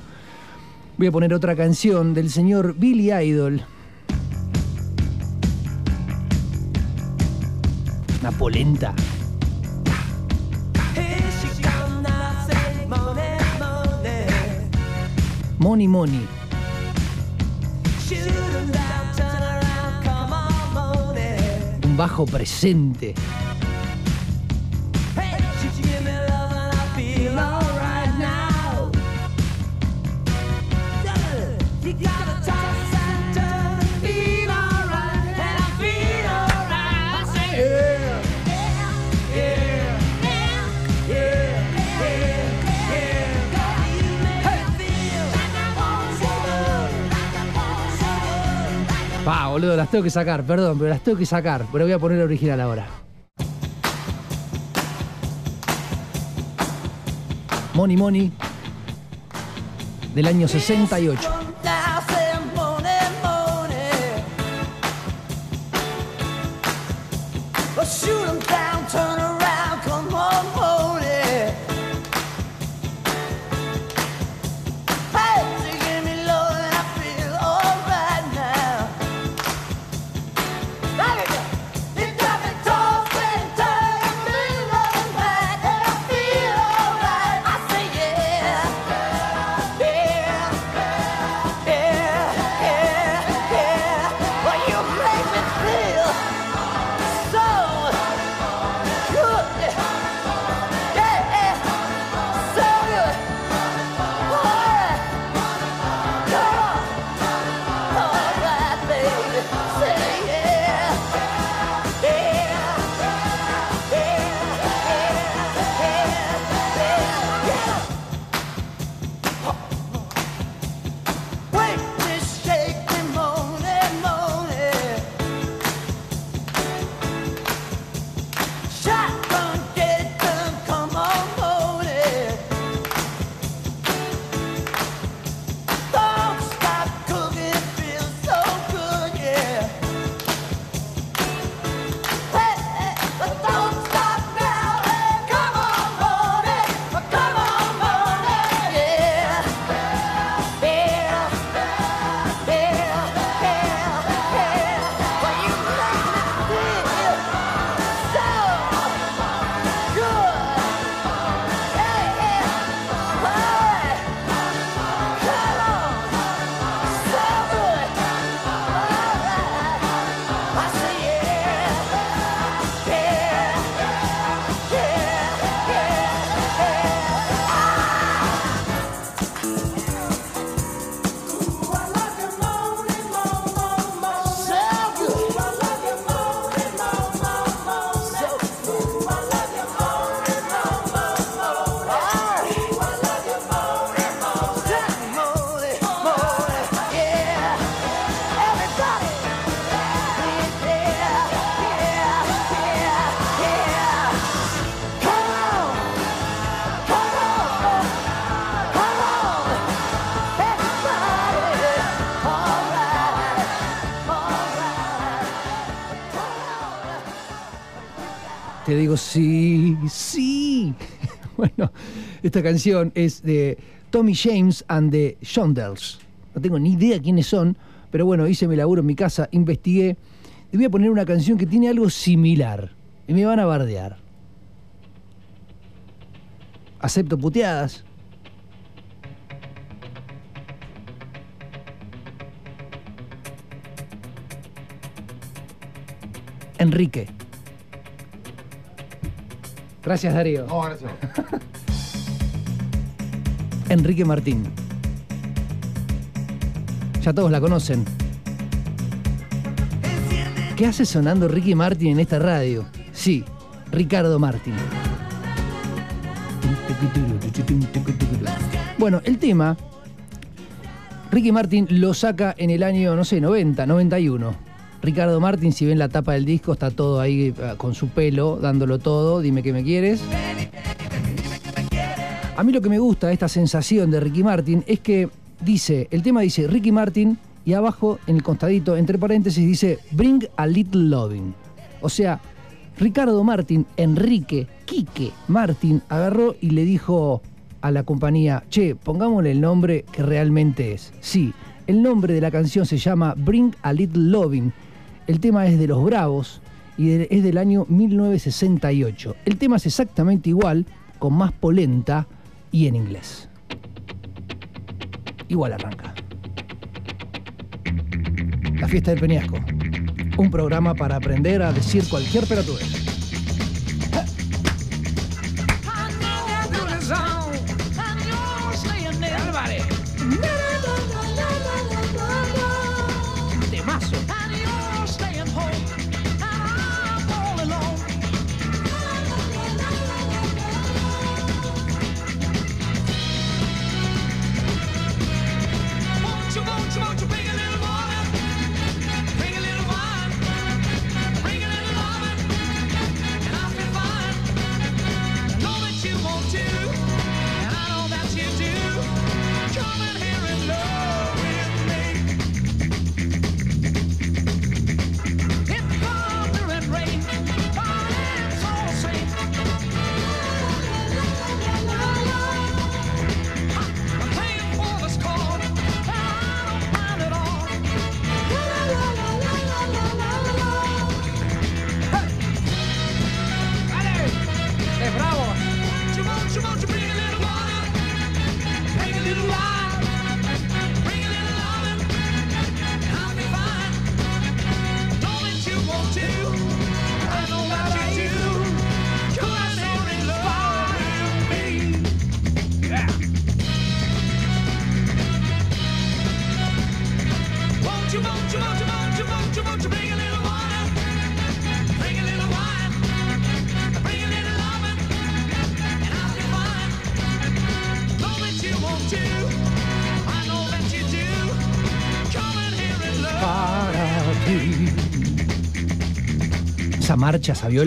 Voy a poner otra canción del señor Billy Idol. Una polenta. Money Money. Un bajo presente. Boludo, las tengo que sacar, perdón, pero las tengo que sacar. Pero voy a poner la original ahora. Money Money del año 68. Sí, sí. Bueno, esta canción es de Tommy James and the Shondells. No tengo ni idea quiénes son, pero bueno, hice mi laburo en mi casa, investigué y voy a poner una canción que tiene algo similar. Y me van a bardear. Acepto puteadas. Enrique. Gracias, Darío. No, gracias. Enrique Martín. Ya todos la conocen. ¿Qué hace sonando Ricky Martin en esta radio? Sí, Ricardo Martin. Bueno, el tema, Ricky Martin lo saca en el año, no sé, 90, 91. Ricardo Martin, si ven la tapa del disco, está todo ahí eh, con su pelo, dándolo todo, dime que me quieres. A mí lo que me gusta esta sensación de Ricky Martin es que dice, el tema dice Ricky Martin y abajo en el costadito, entre paréntesis, dice Bring a Little Loving. O sea, Ricardo Martín, Enrique, Quique Martín, agarró y le dijo a la compañía, che, pongámosle el nombre que realmente es. Sí, el nombre de la canción se llama Bring a Little Loving. El tema es de Los Bravos y es del año 1968. El tema es exactamente igual, con más polenta y en inglés. Igual arranca. La fiesta del Peñasco. Un programa para aprender a decir cualquier pelotudez. Little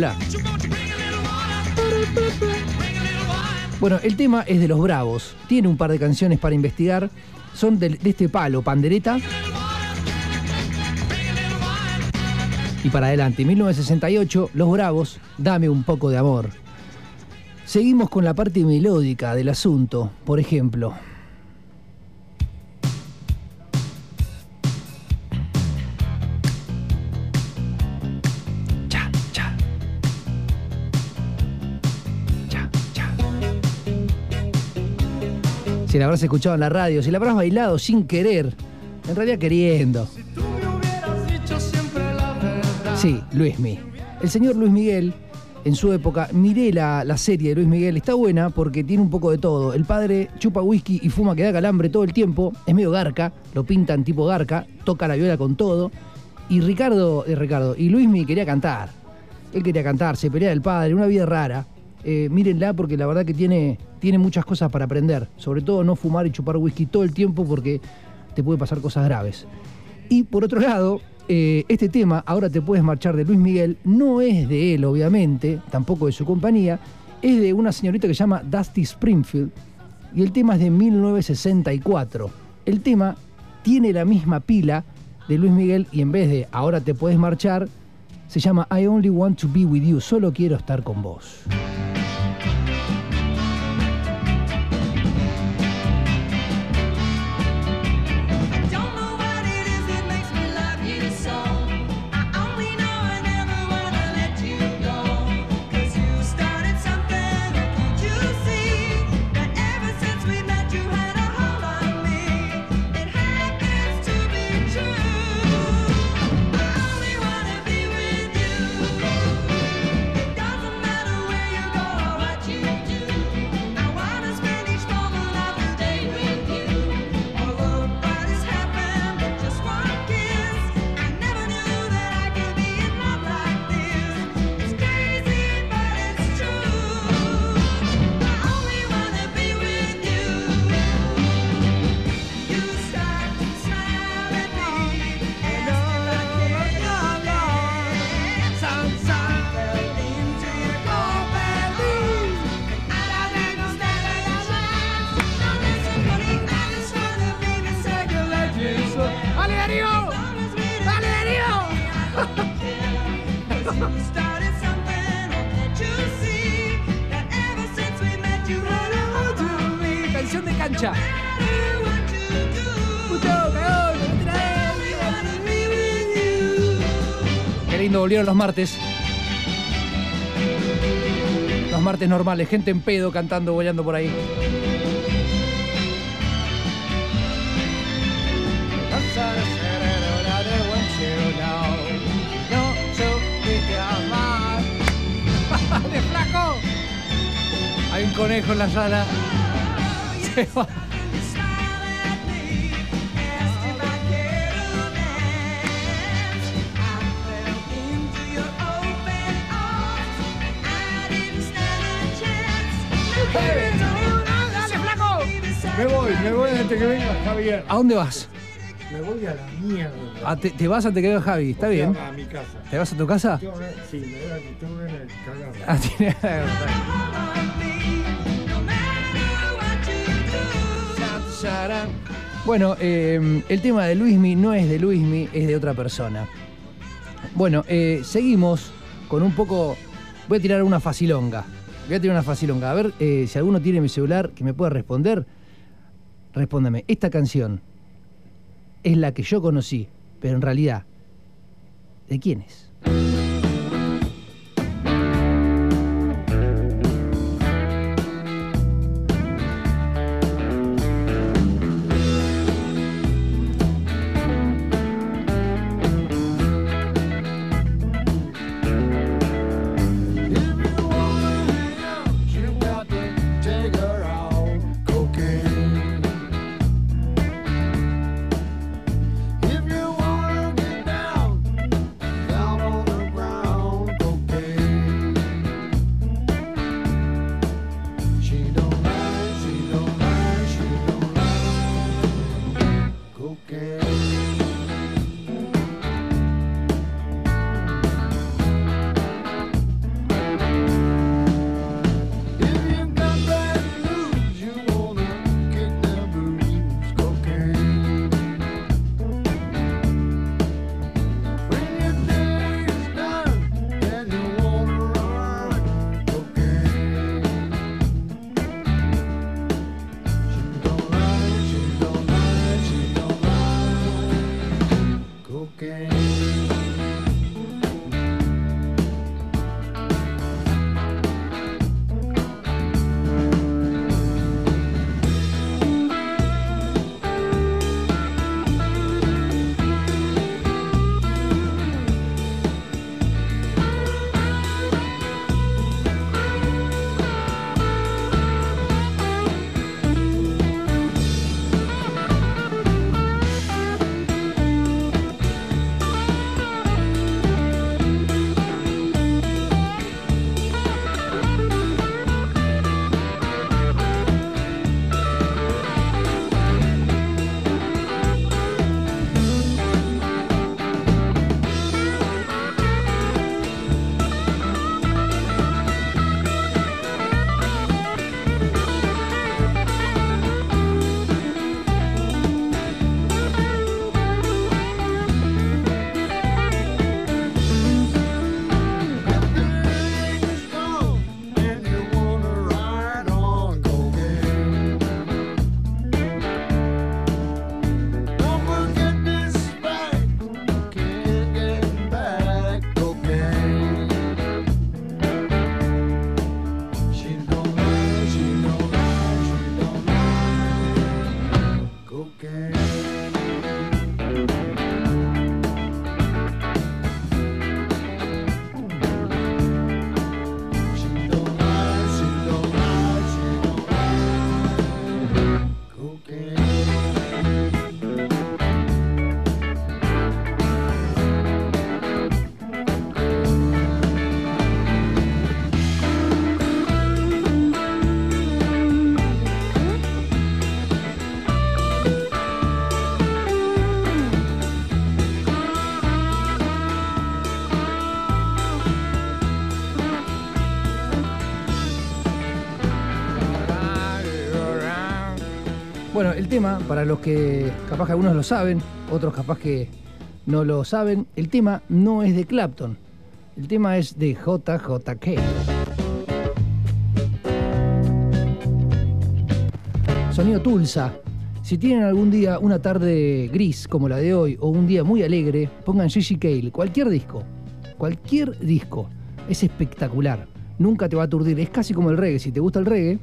wine. Bueno, el tema es de los Bravos. Tiene un par de canciones para investigar. Son del- de, este palo, pandereta. Y para adelante, 1968, Los Bravos, Dame un poco de amor. Seguimos con la parte melódica del asunto. Por ejemplo, Si la habrás escuchado en la radio, si la habrás bailado sin querer, en realidad queriendo. Tú me hubieras dicho siempre la verdad. Sí, Luismi. El señor Luis Miguel, en su época, miré la, la serie de Luis Miguel, está buena porque tiene un poco de todo. El padre chupa whisky y fuma que da calambre todo el tiempo, es medio garca, lo pintan tipo garca, toca la viola con todo. Y Ricardo, eh, Ricardo, y Luismi quería cantar. Él quería cantar, se pelea del padre, una vida rara. Eh, mírenla porque la verdad que tiene, tiene muchas cosas para aprender. Sobre todo no fumar y chupar whisky todo el tiempo porque te puede pasar cosas graves. Y por otro lado, eh, este tema, Ahora te puedes marchar de Luis Miguel, no es de él, obviamente, tampoco de su compañía, es de una señorita que se llama Dusty Springfield y el tema es de 1964. El tema tiene la misma pila de Luis Miguel y en vez de Ahora te puedes marchar, se llama I Only Want to Be With You, solo quiero estar con vos. Los martes. Los martes normales, gente en pedo cantando, bollando por ahí. ¡De flaco! Hay un conejo en la sala. Se va. Antes que venga Javier. ¿A dónde vas? Me voy a la mierda. Ah, te, te vas antes que venga Javi, está bien. A mi casa. ¿Te vas a tu casa? Tengo Sí, me voy a ganas de cagar. Ah, tiene- Bueno, eh, el tema de Luismi no es de Luismi, es de otra persona. Bueno, eh, seguimos con un poco. Voy a tirar una facilonga. Voy a tirar una facilonga. A ver eh, si alguno tiene mi celular que me pueda responder. Respóndame. Esta canción es la que yo conocí, pero en realidad, ¿de quién es? Tema, para los que capaz que algunos lo saben, otros capaz que no lo saben, el tema no es de Clapton. El tema es de JJK. Sonido Tulsa. Si tienen algún día una tarde gris como la de hoy o un día muy alegre, pongan Gigi Cale, cualquier disco, cualquier disco. Es espectacular. Nunca te va a aturdir. Es casi como el reggae. Si te gusta el reggae,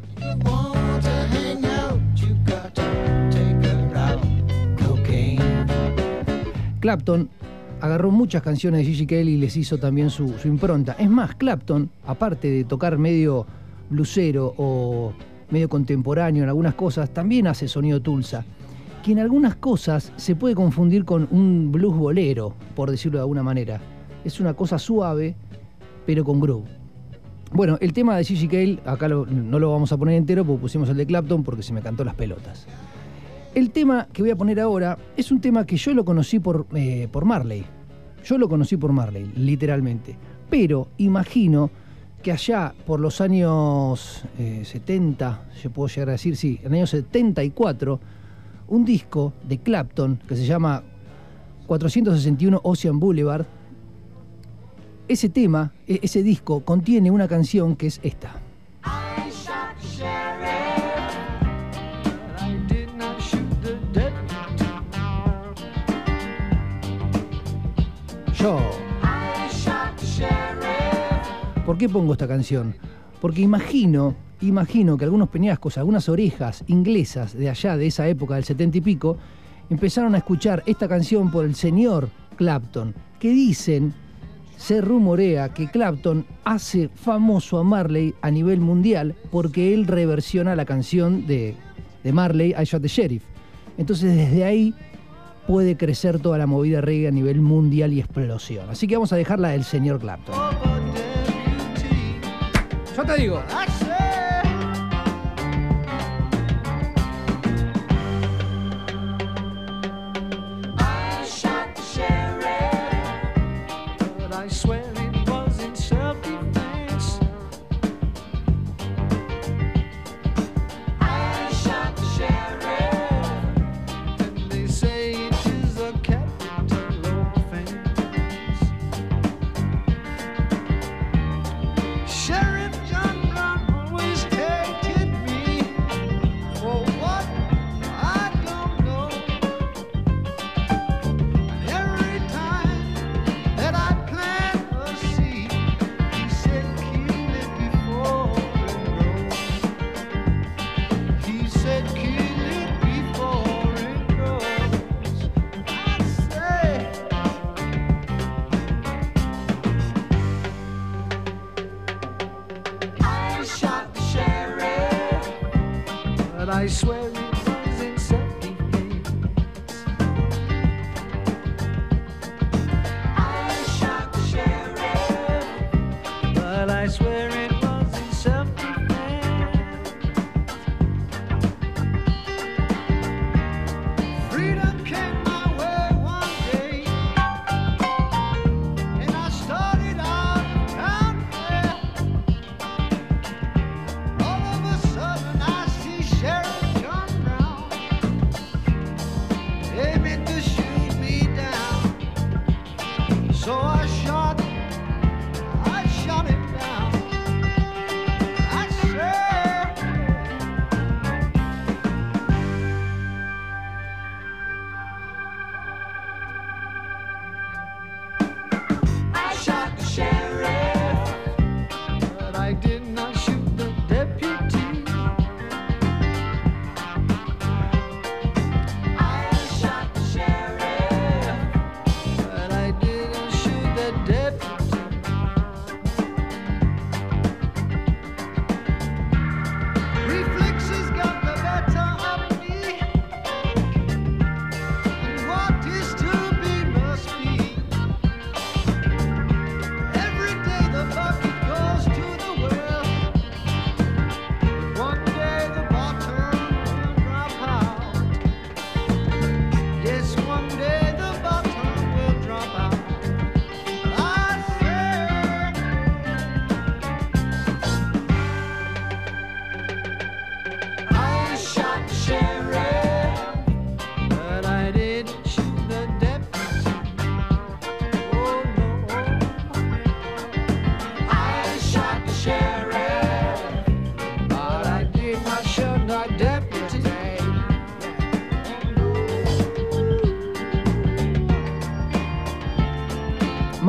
Clapton agarró muchas canciones de Gigi Cale y les hizo también su, impronta. Es más, Clapton, aparte de tocar medio blusero o medio contemporáneo en algunas cosas, también hace sonido Tulsa, que en algunas cosas se puede confundir con un blues bolero, por decirlo de alguna manera. Es una cosa suave, pero con groove. Bueno, el tema de Gigi Cale, acá no lo vamos a poner entero porque pusimos el de Clapton porque se me cantó las pelotas. El tema que voy a poner ahora es un tema que yo lo conocí por, eh, por Marley. Yo lo conocí por Marley, literalmente. Pero imagino que allá por los años eh, 70, yo puedo llegar a decir, sí, en el año 74, un disco de Clapton que se llama 461 Ocean Boulevard, ese tema, e- ese disco, contiene una canción que es esta. ¿Por qué pongo esta canción? Porque imagino, imagino que algunos peñascos, algunas orejas inglesas de allá, de esa época del setenta y pico, empezaron a escuchar esta canción por el señor Clapton, que dicen, se rumorea que Clapton hace famoso a Marley a nivel mundial porque él reversiona la canción de, de Marley, I Shot the Sheriff. Entonces desde ahí puede crecer toda la movida reggae a nivel mundial y explosión. Así que vamos a dejarla del señor Clapton. Yo te digo.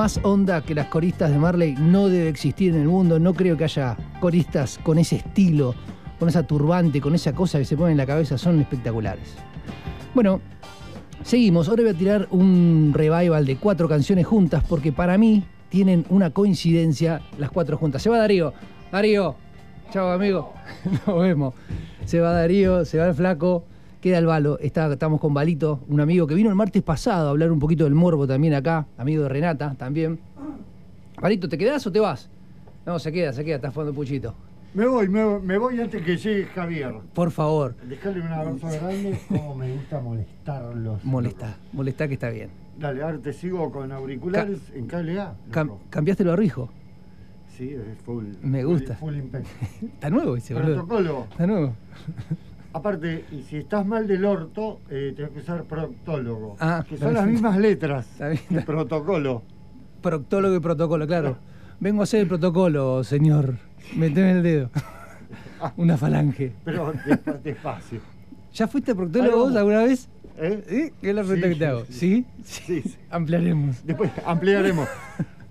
Más onda que las coristas de Marley no debe existir en el mundo. No creo que haya coristas con ese estilo, con esa turbante, con esa cosa que se pone en la cabeza. Son espectaculares. Bueno, seguimos. Ahora voy a tirar un revival de cuatro canciones juntas porque para mí tienen una coincidencia las cuatro juntas. Se va Darío. Darío. Chao, amigo. Nos vemos. Se va Darío, se va el flaco. Queda el balo. Está, estamos con Balito, un amigo que vino el martes pasado a hablar un poquito del morbo también acá. Amigo de Renata también. Balito, ¿te quedás o te vas? No, se queda, se queda. Está jugando Puchito. Me voy, me voy, me voy antes que llegue Javier. Por favor. Dejarle un abrazo grande, como me gusta molestarlos. Molesta, molesta que está bien. Dale, ahora te sigo con auriculares en cable A. Cam-. ¿Cambiaste el barrijo? Sí, es full. Me full- gusta. Full, impact. Está nuevo ese. Protocolo. Está nuevo. Aparte, y si estás mal del orto, eh, tenés que usar proctólogo. Ah, que son las mismas letras. Está protocolo. Proctólogo y protocolo, claro. Vengo a hacer el protocolo, señor. Meteme el dedo. Una falange. Pero despa- despacio. ¿Ya fuiste proctólogo vos alguna vez? ¿Eh? ¿Qué es la pregunta Sí, que te hago? sí. ¿Sí? Sí. Ampliaremos. Después ampliaremos.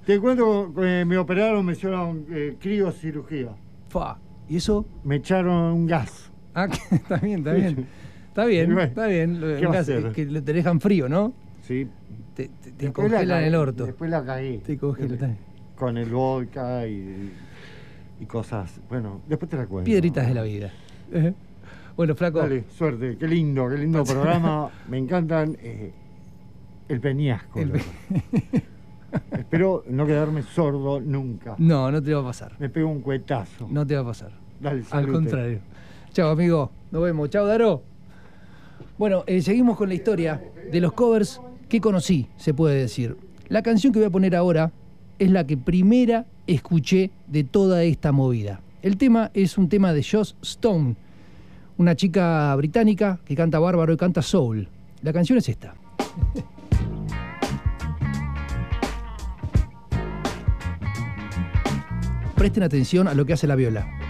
Te cuento que me operaron, me hicieron eh, criocirugía. Fa. ¿Y eso? Me echaron un gas. Ah, que- está bien, está bien. Está bien, está bien. ¿qué va a gas- hacer? que te dejan frío, ¿no? Sí. Te, te- te la congelan el orto. Después la cagué. Te congelan. Con el vodka y, y cosas. Bueno, después te la cuento. Piedritas de la vida. Eh. Bueno, flaco. Dale, suerte. Qué lindo, qué lindo programa. Me encantan eh, el peñasco. El. Espero no quedarme sordo nunca. No, no te va a pasar. Me pego un cuetazo. No te va a pasar. Dale, Al salute. contrario. Chao, amigo. Nos vemos. Chao, Daro. Bueno, eh, seguimos con la historia de los covers que conocí, se puede decir. La canción que voy a poner ahora es la que primera escuché de toda esta movida. El tema es un tema de Joss Stone, una chica británica que canta bárbaro y canta soul. La canción es esta. Presten atención a lo que hace la viola.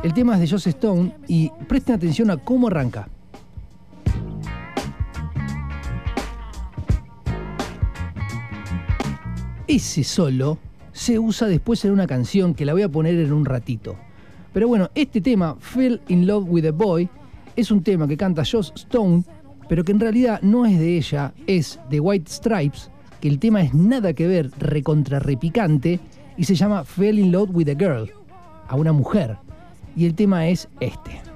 El tema es de Joss Stone y presten atención a cómo arranca. Ese solo se usa después en una canción que la voy a poner en un ratito. Pero bueno, este tema, Fell in Love with a Boy, es un tema que canta Joss Stone, pero que en realidad no es de ella, es de White Stripes, que el tema es nada que ver, recontra repicante, y se llama Fell in Love with a Girl, a una mujer. Y el tema es este.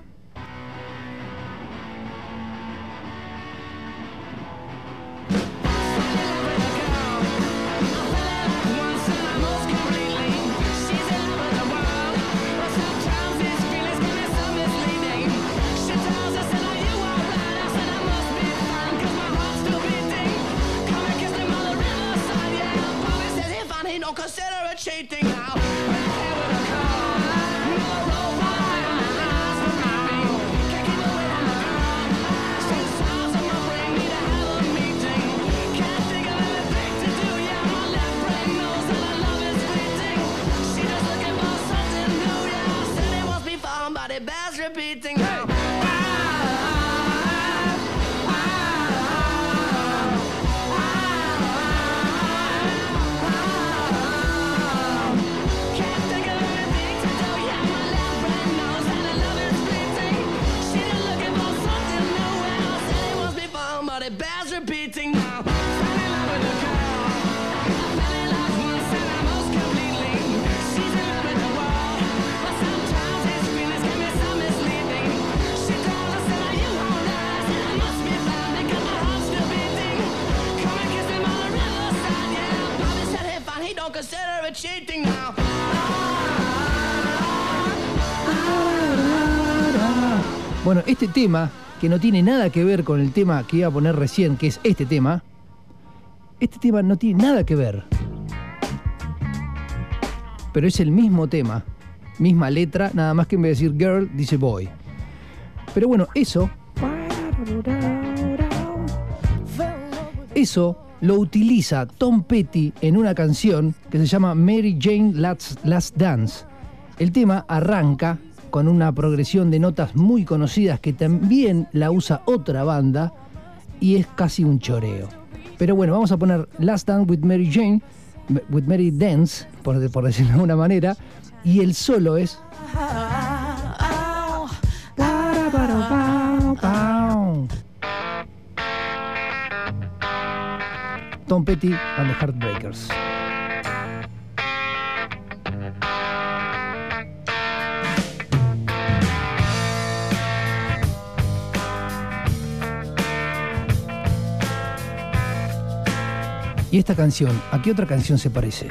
este tema, que no tiene nada que ver con el tema que iba a poner recién, que es este tema, este tema no tiene nada que ver. Pero es el mismo tema, misma letra, nada más que en vez de decir girl, dice boy. Pero bueno, eso... Eso lo utiliza Tom Petty en una canción que se llama Mary Jane Last, Last Dance. El tema arranca con una progresión de notas muy conocidas que también la usa otra banda y es casi un choreo. Pero bueno, vamos a poner Last Dance with Mary Jane, with Mary Dance, por, por decirlo de alguna manera, y el solo es... Tom Petty and the Heartbreakers. ¿Y esta canción? ¿A qué otra canción se parece?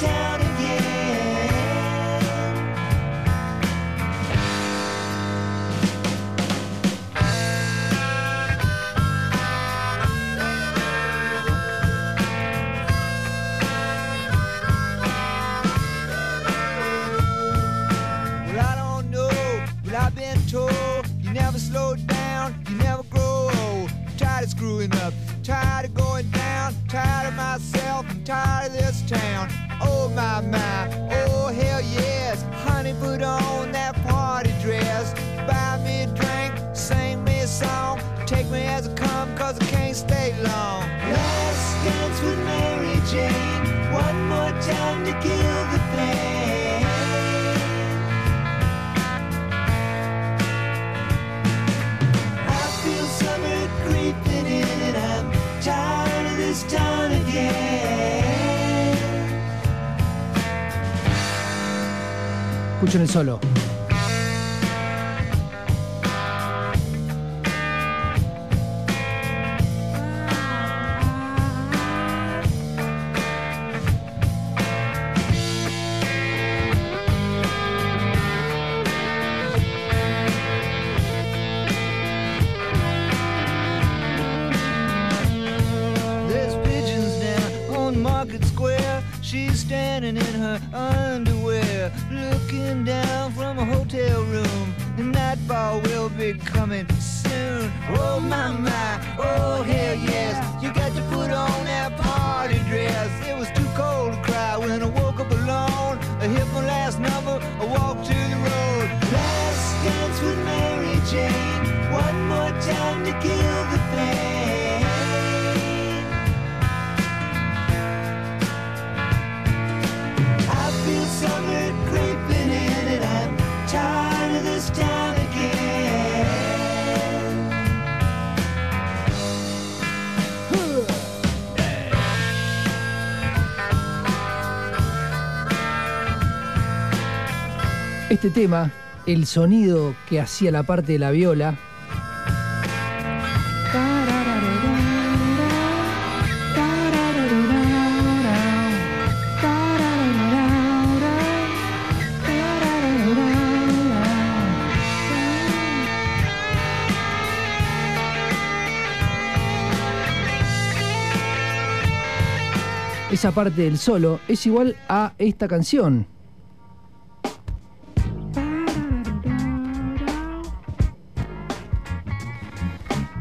down tema, el sonido que hacía la parte de la viola. Esa parte del solo es igual a esta canción.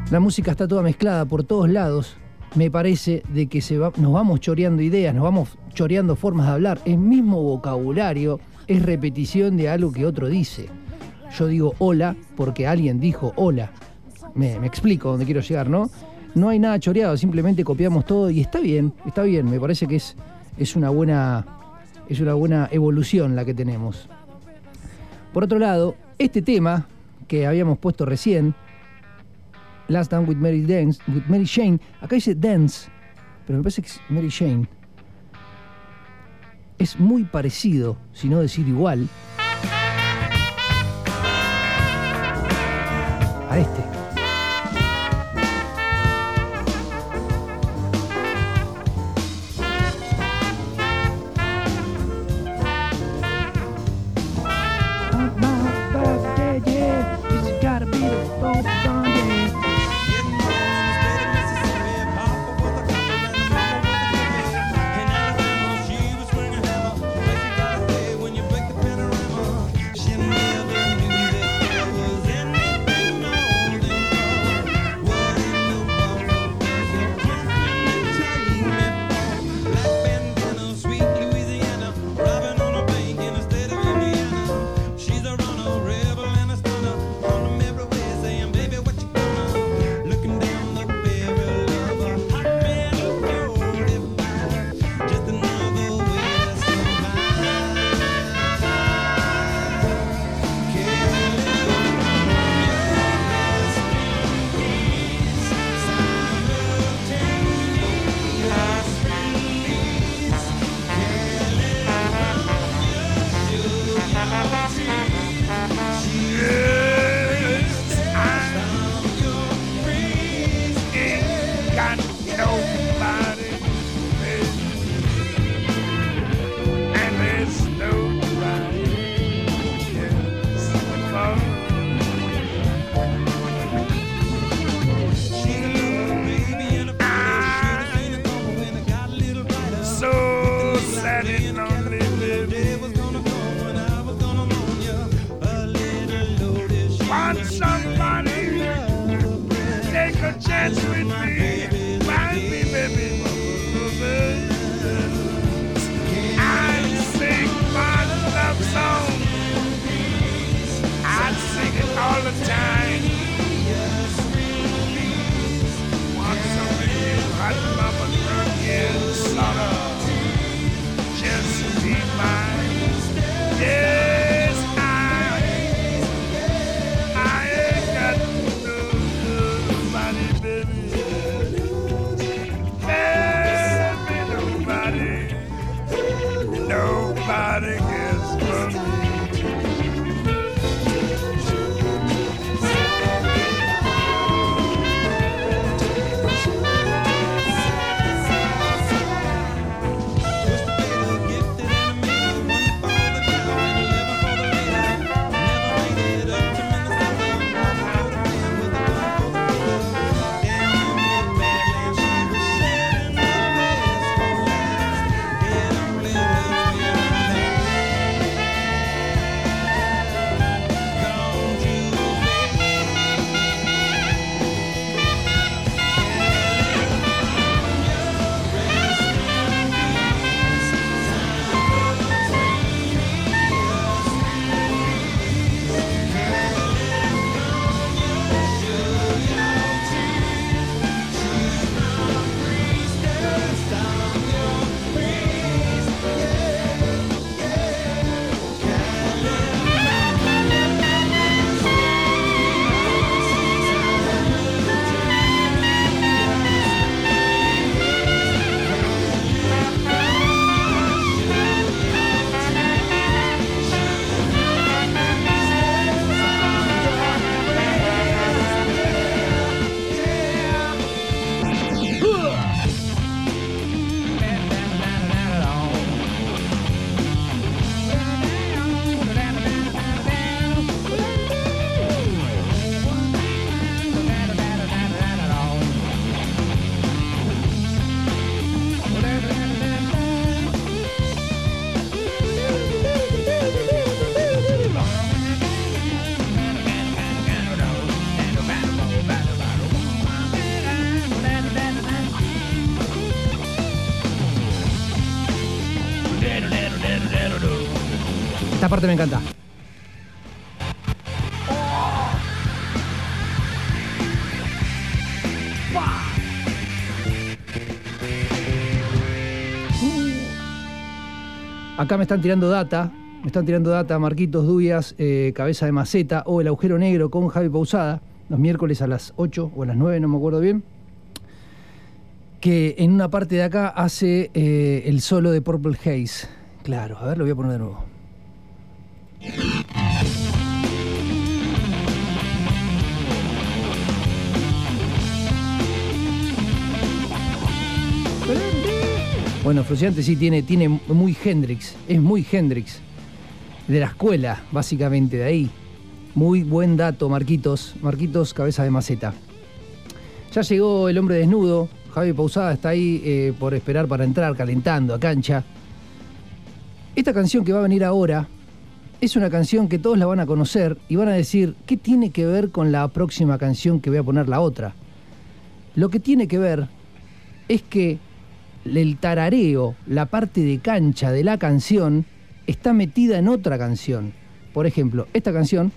La música está toda mezclada por todos lados. Me parece de que se va, nos vamos choreando ideas, nos vamos choreando formas de hablar. El mismo vocabulario es repetición de algo que otro dice. Yo digo hola porque alguien dijo hola. Me, explico dónde quiero llegar, ¿no? No hay nada choreado, simplemente copiamos todo y está bien, está bien. Me parece que es, es una buena es una buena evolución la que tenemos. Por otro lado, este tema que habíamos puesto recién, Last Dance with Mary Dance, with Mary Jane, acá dice Dance, pero me parece que es Mary Jane. Es muy parecido, si no decir igual, Parte me encanta. Acá me están tirando data, me están tirando data Marquitos Dubias, eh, Cabeza de Maceta o El Agujero Negro con Javi Pausada, los miércoles a las 8 o a las 9, no me acuerdo bien. Que en una parte de acá hace eh, el solo de Purple Haze. Claro, a ver, lo voy a poner de nuevo. Bueno, Fruciante sí tiene, tiene muy Hendrix, es muy Hendrix. De la escuela, básicamente, de ahí. Muy buen dato, Marquitos. Marquitos, cabeza de maceta. Ya llegó el hombre desnudo. Javi Pausada está ahí eh, por esperar para entrar, calentando a cancha. Esta canción que va a venir ahora es una canción que todos la van a conocer y van a decir, ¿qué tiene que ver con la próxima canción que voy a poner la otra? Lo que tiene que ver es que el tarareo, la parte de cancha de la canción, está metida en otra canción. Por ejemplo, esta canción.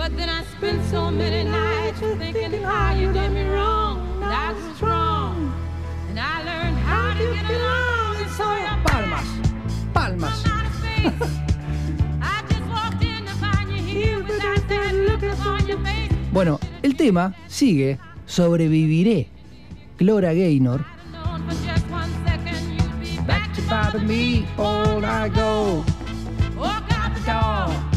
But then I spent so many nights thinking how you did me wrong. Your face. Bueno, el tema sigue, sobreviviré. Clora Gaynor. Back to me all I go. Walk out the door.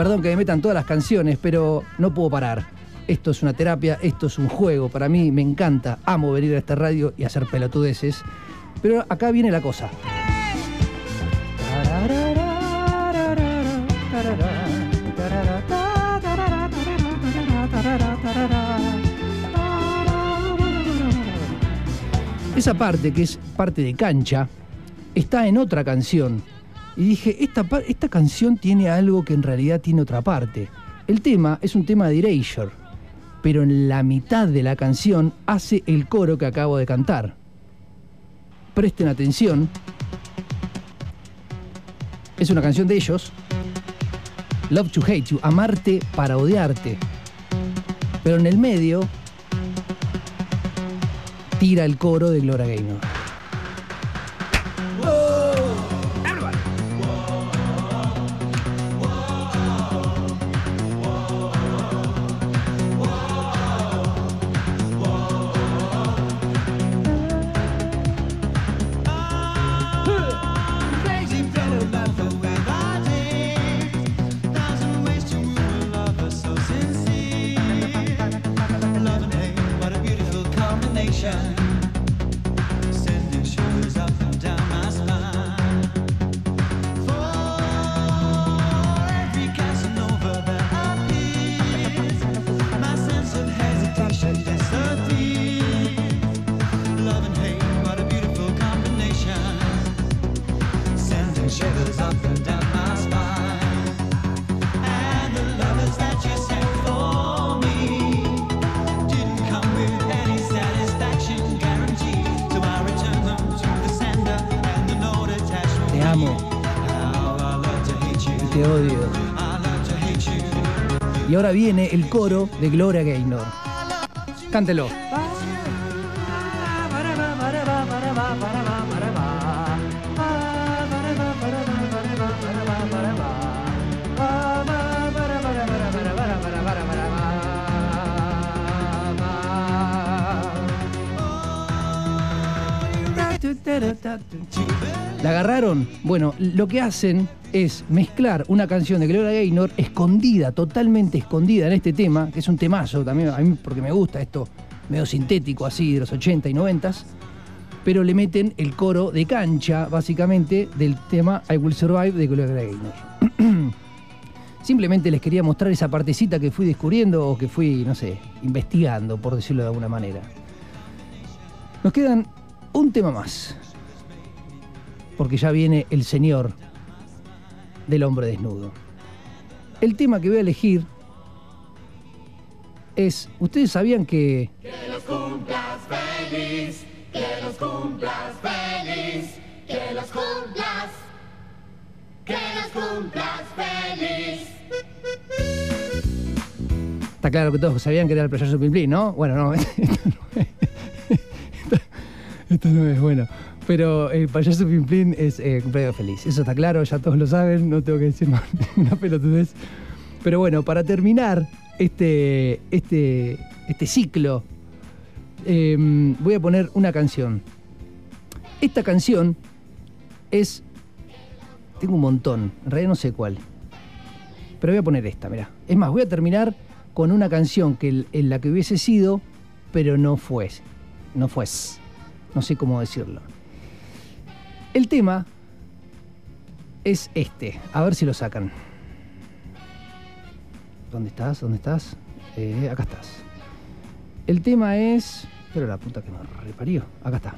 Perdón que me metan todas las canciones, pero no puedo parar. Esto es una terapia, esto es un juego. Para mí me encanta, amo venir a esta radio y hacer pelotudeces. Pero acá viene la cosa. Esa parte, que es parte de cancha, está en otra canción. Y dije, esta, esta canción tiene algo que en realidad tiene otra parte. El tema es un tema de Erasure, pero en la mitad de la canción hace el coro que acabo de cantar. Presten atención. Es una canción de ellos. Love to Hate You, amarte para odiarte. Pero en el medio tira el coro de Gloria Gaynor. Ahora viene el coro de Gloria Gaynor. Cántelo. ¿La agarraron? Bueno, lo que hacen es mezclar una canción de Gloria Gaynor escondida, totalmente escondida en este tema, que es un temazo también, a mí porque me gusta esto medio sintético así de los 80 y 90 pero le meten el coro de cancha, básicamente, del tema I Will Survive de Gloria Gaynor. Simplemente les quería mostrar esa partecita que fui descubriendo o que fui, no sé, investigando, por decirlo de alguna manera. Nos quedan un tema más. Porque ya viene el señor del hombre desnudo. El tema que voy a elegir es, ¿ustedes sabían que Que los cumplas feliz, que los cumplas feliz, que los cumplas, que los cumplas feliz. Está claro que todos sabían que era el payaso Pim Plim, ¿no? Bueno, no, no es, esto no es bueno. Pero el payaso Pim Plim es eh, cumpleaños feliz. Eso está claro, ya todos lo saben, no tengo que decir más una pelotudez. Pero bueno, para terminar este, este, este ciclo, eh, voy a poner una canción. Esta canción es. Tengo un montón, en realidad no sé cuál. Pero voy a poner esta, mirá. Es más, voy a terminar con una canción que en la que hubiese sido, pero no fue. No fue. No sé cómo decirlo. El tema es este. A ver si lo sacan. ¿Dónde estás? ¿Dónde estás? Eh, acá estás. El tema es. Pero la puta que me reparió. Acá está.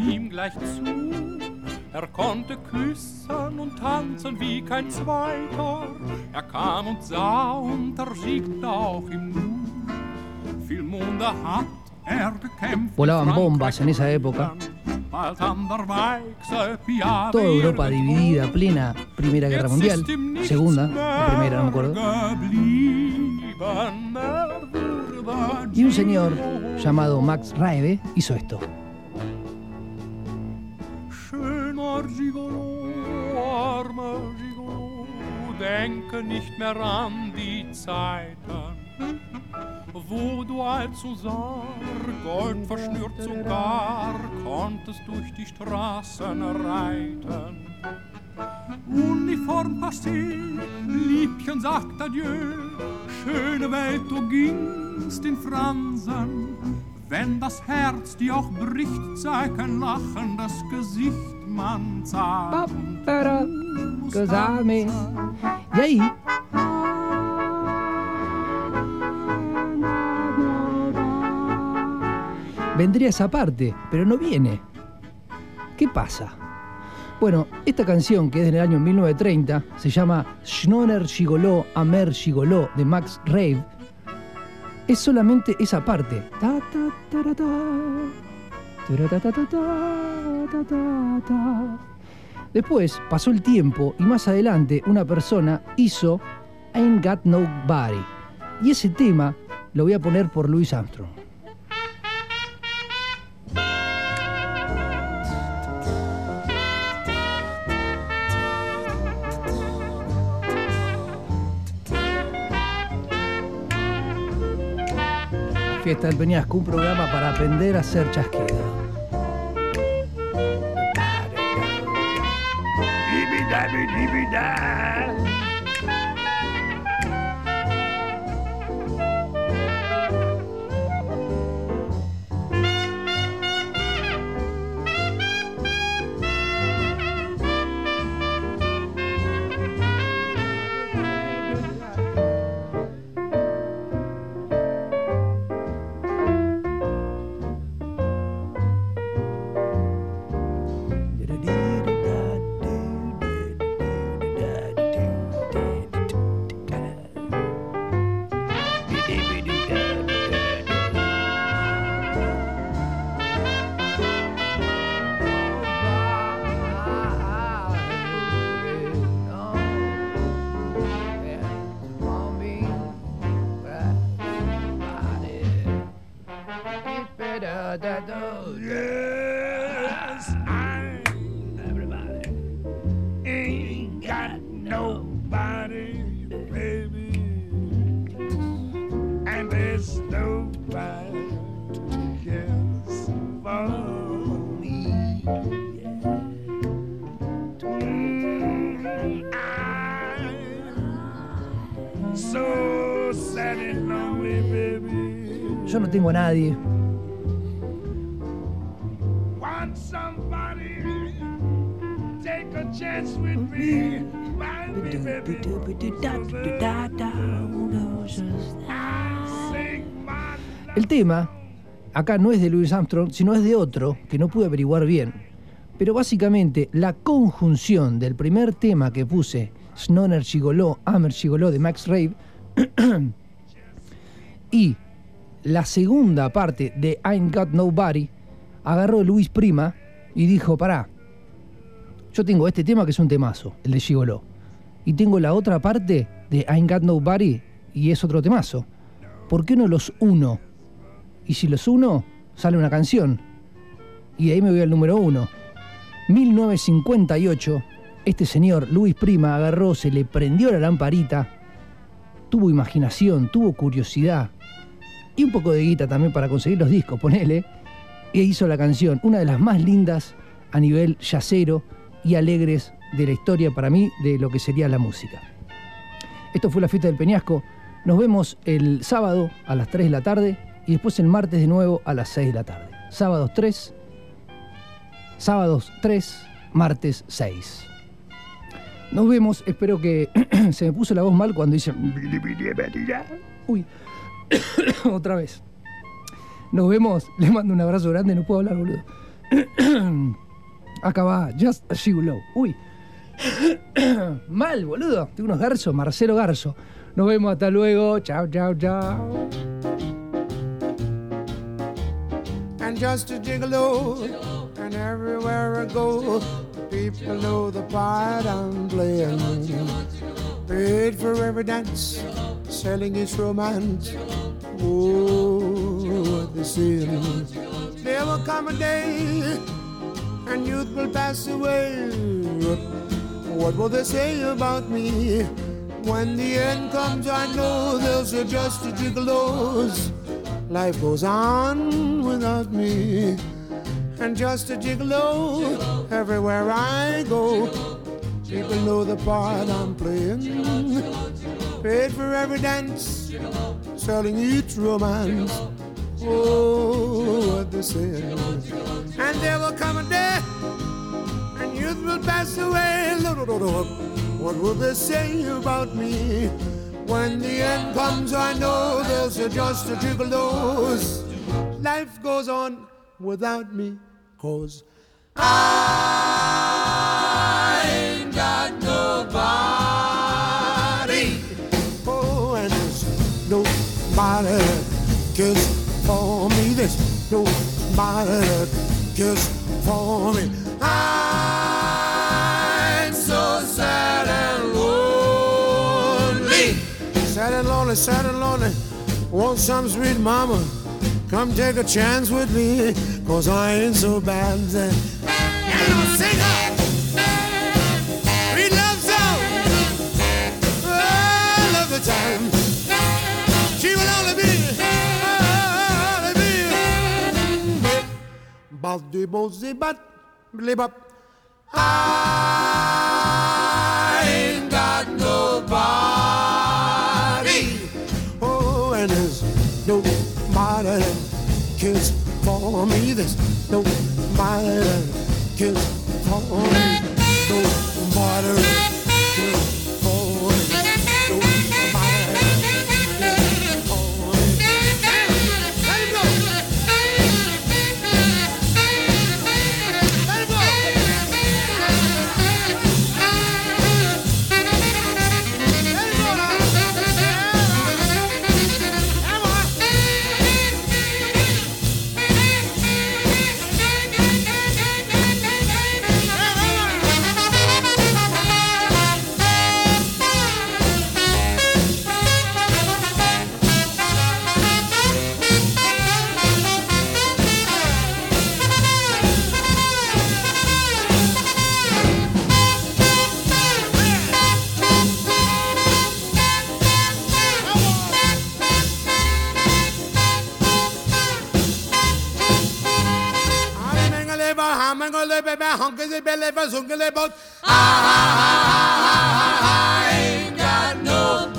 Ihm gleich zu. Er konnte küssen und tanzen wie kein Zweiter. Er kam und sah und er auch im Nu. Viel Monde hat er gekämpft. Volaban bombas en esa época. Toda Europa dividida, plena Primera Guerra Mundial. Segunda, la primera, no me acuerdo. Er Y un señor llamado Max Raebe hizo esto. Denke nicht mehr an die Zeiten, wo du allzu sah, Gold verschnürt sogar, konntest durch die Straßen reiten. Uniform passé, Liebchen sagt Adieu, schöne Welt, du gingst in Fransen. Wenn das Herz dir auch bricht, zeig ein lachendes Gesicht, man zahlt. Y ahí vendría esa parte, pero no viene. ¿Qué pasa? Bueno, esta canción que es del año 1930 se llama Schnoner Gigoló, Amer Gigoló de Max Rave. Es solamente esa parte. Después pasó el tiempo y más adelante una persona hizo Ain't Got Nobody. Y ese tema lo voy a poner por Louis Armstrong. Fiesta del Peñasco, un programa para aprender a hacer chasquido. Yeah. El tema, acá no es de Louis Armstrong, sino es de otro que no pude averiguar bien. Pero básicamente la conjunción del primer tema que puse, Snoner Gigoló, Hammer Gigoló de Max Rave, y la segunda parte de Ain't Got Nobody, agarró Luis Prima y dijo, pará, yo tengo este tema que es un temazo, el de Gigoló, y tengo la otra parte de Ain't Got Nobody y es otro temazo. ¿Por qué no los uno? Y si los uno, sale una canción. Y de ahí me voy al número uno. 1958, este señor, Luis Prima, agarró, se le prendió la lamparita, tuvo imaginación, tuvo curiosidad y un poco de guita también para conseguir los discos, ponele, e hizo la canción, una de las más lindas a nivel yacero y alegres de la historia para mí de lo que sería la música. Esto fue la fiesta del Peñasco. Nos vemos el sábado a las 3 de la tarde y después el martes de nuevo a las 6 de la tarde. Sábados 3, sábados 3, martes 6. Nos vemos, espero que se me puso la voz mal cuando dice... Uy, otra vez. Nos vemos, les mando un abrazo grande, no puedo hablar, boludo. Acá va, Just a Low. Uy, mal, boludo. Tengo unos garzos, Marcelo Garzo. Nos vemos, hasta luego. Chao, chao, chao. and just a gigolo. And everywhere I go, people know the part I'm playing. Paid for every dance, selling its romance. Oh, what they. There will come a day, and youth will pass away. What will they say about me? When the end comes, I know they'll say just a gigolos. Life goes on without me. And just a gigolo everywhere I go. People know the part I'm playing. Paid for every dance, selling each romance. Oh, what they say. And there will come a day, and youth will pass away. What will they say about me? When the end comes, I know there's a just a gigolos. Life goes on without me, cause I cares for me. I'm so sad and lonely. Sad and lonely, sad and lonely. Want some sweet mama? Come take a chance with me, cause I ain't so bad. And Bal bozy bat, blib up. I ain't got nobody. Oh, and there's nobody that cares for me. There's nobody that cares for me. Nobody that cares belly man, hunkers belly man, zunkers and bones. I I I I ain't got nobody,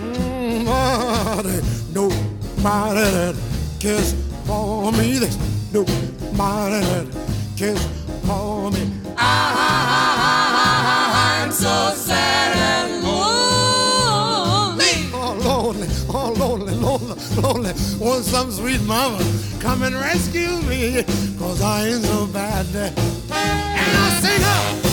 mm, nobody, nobody cares for me. This nobody cares for me. I I I I I'm so sad and lonely. Oh, lonely, oh, lonely, lonely, lonely. Won't some sweet mama come and rescue me? Cause I ain't so bad. And I sing up.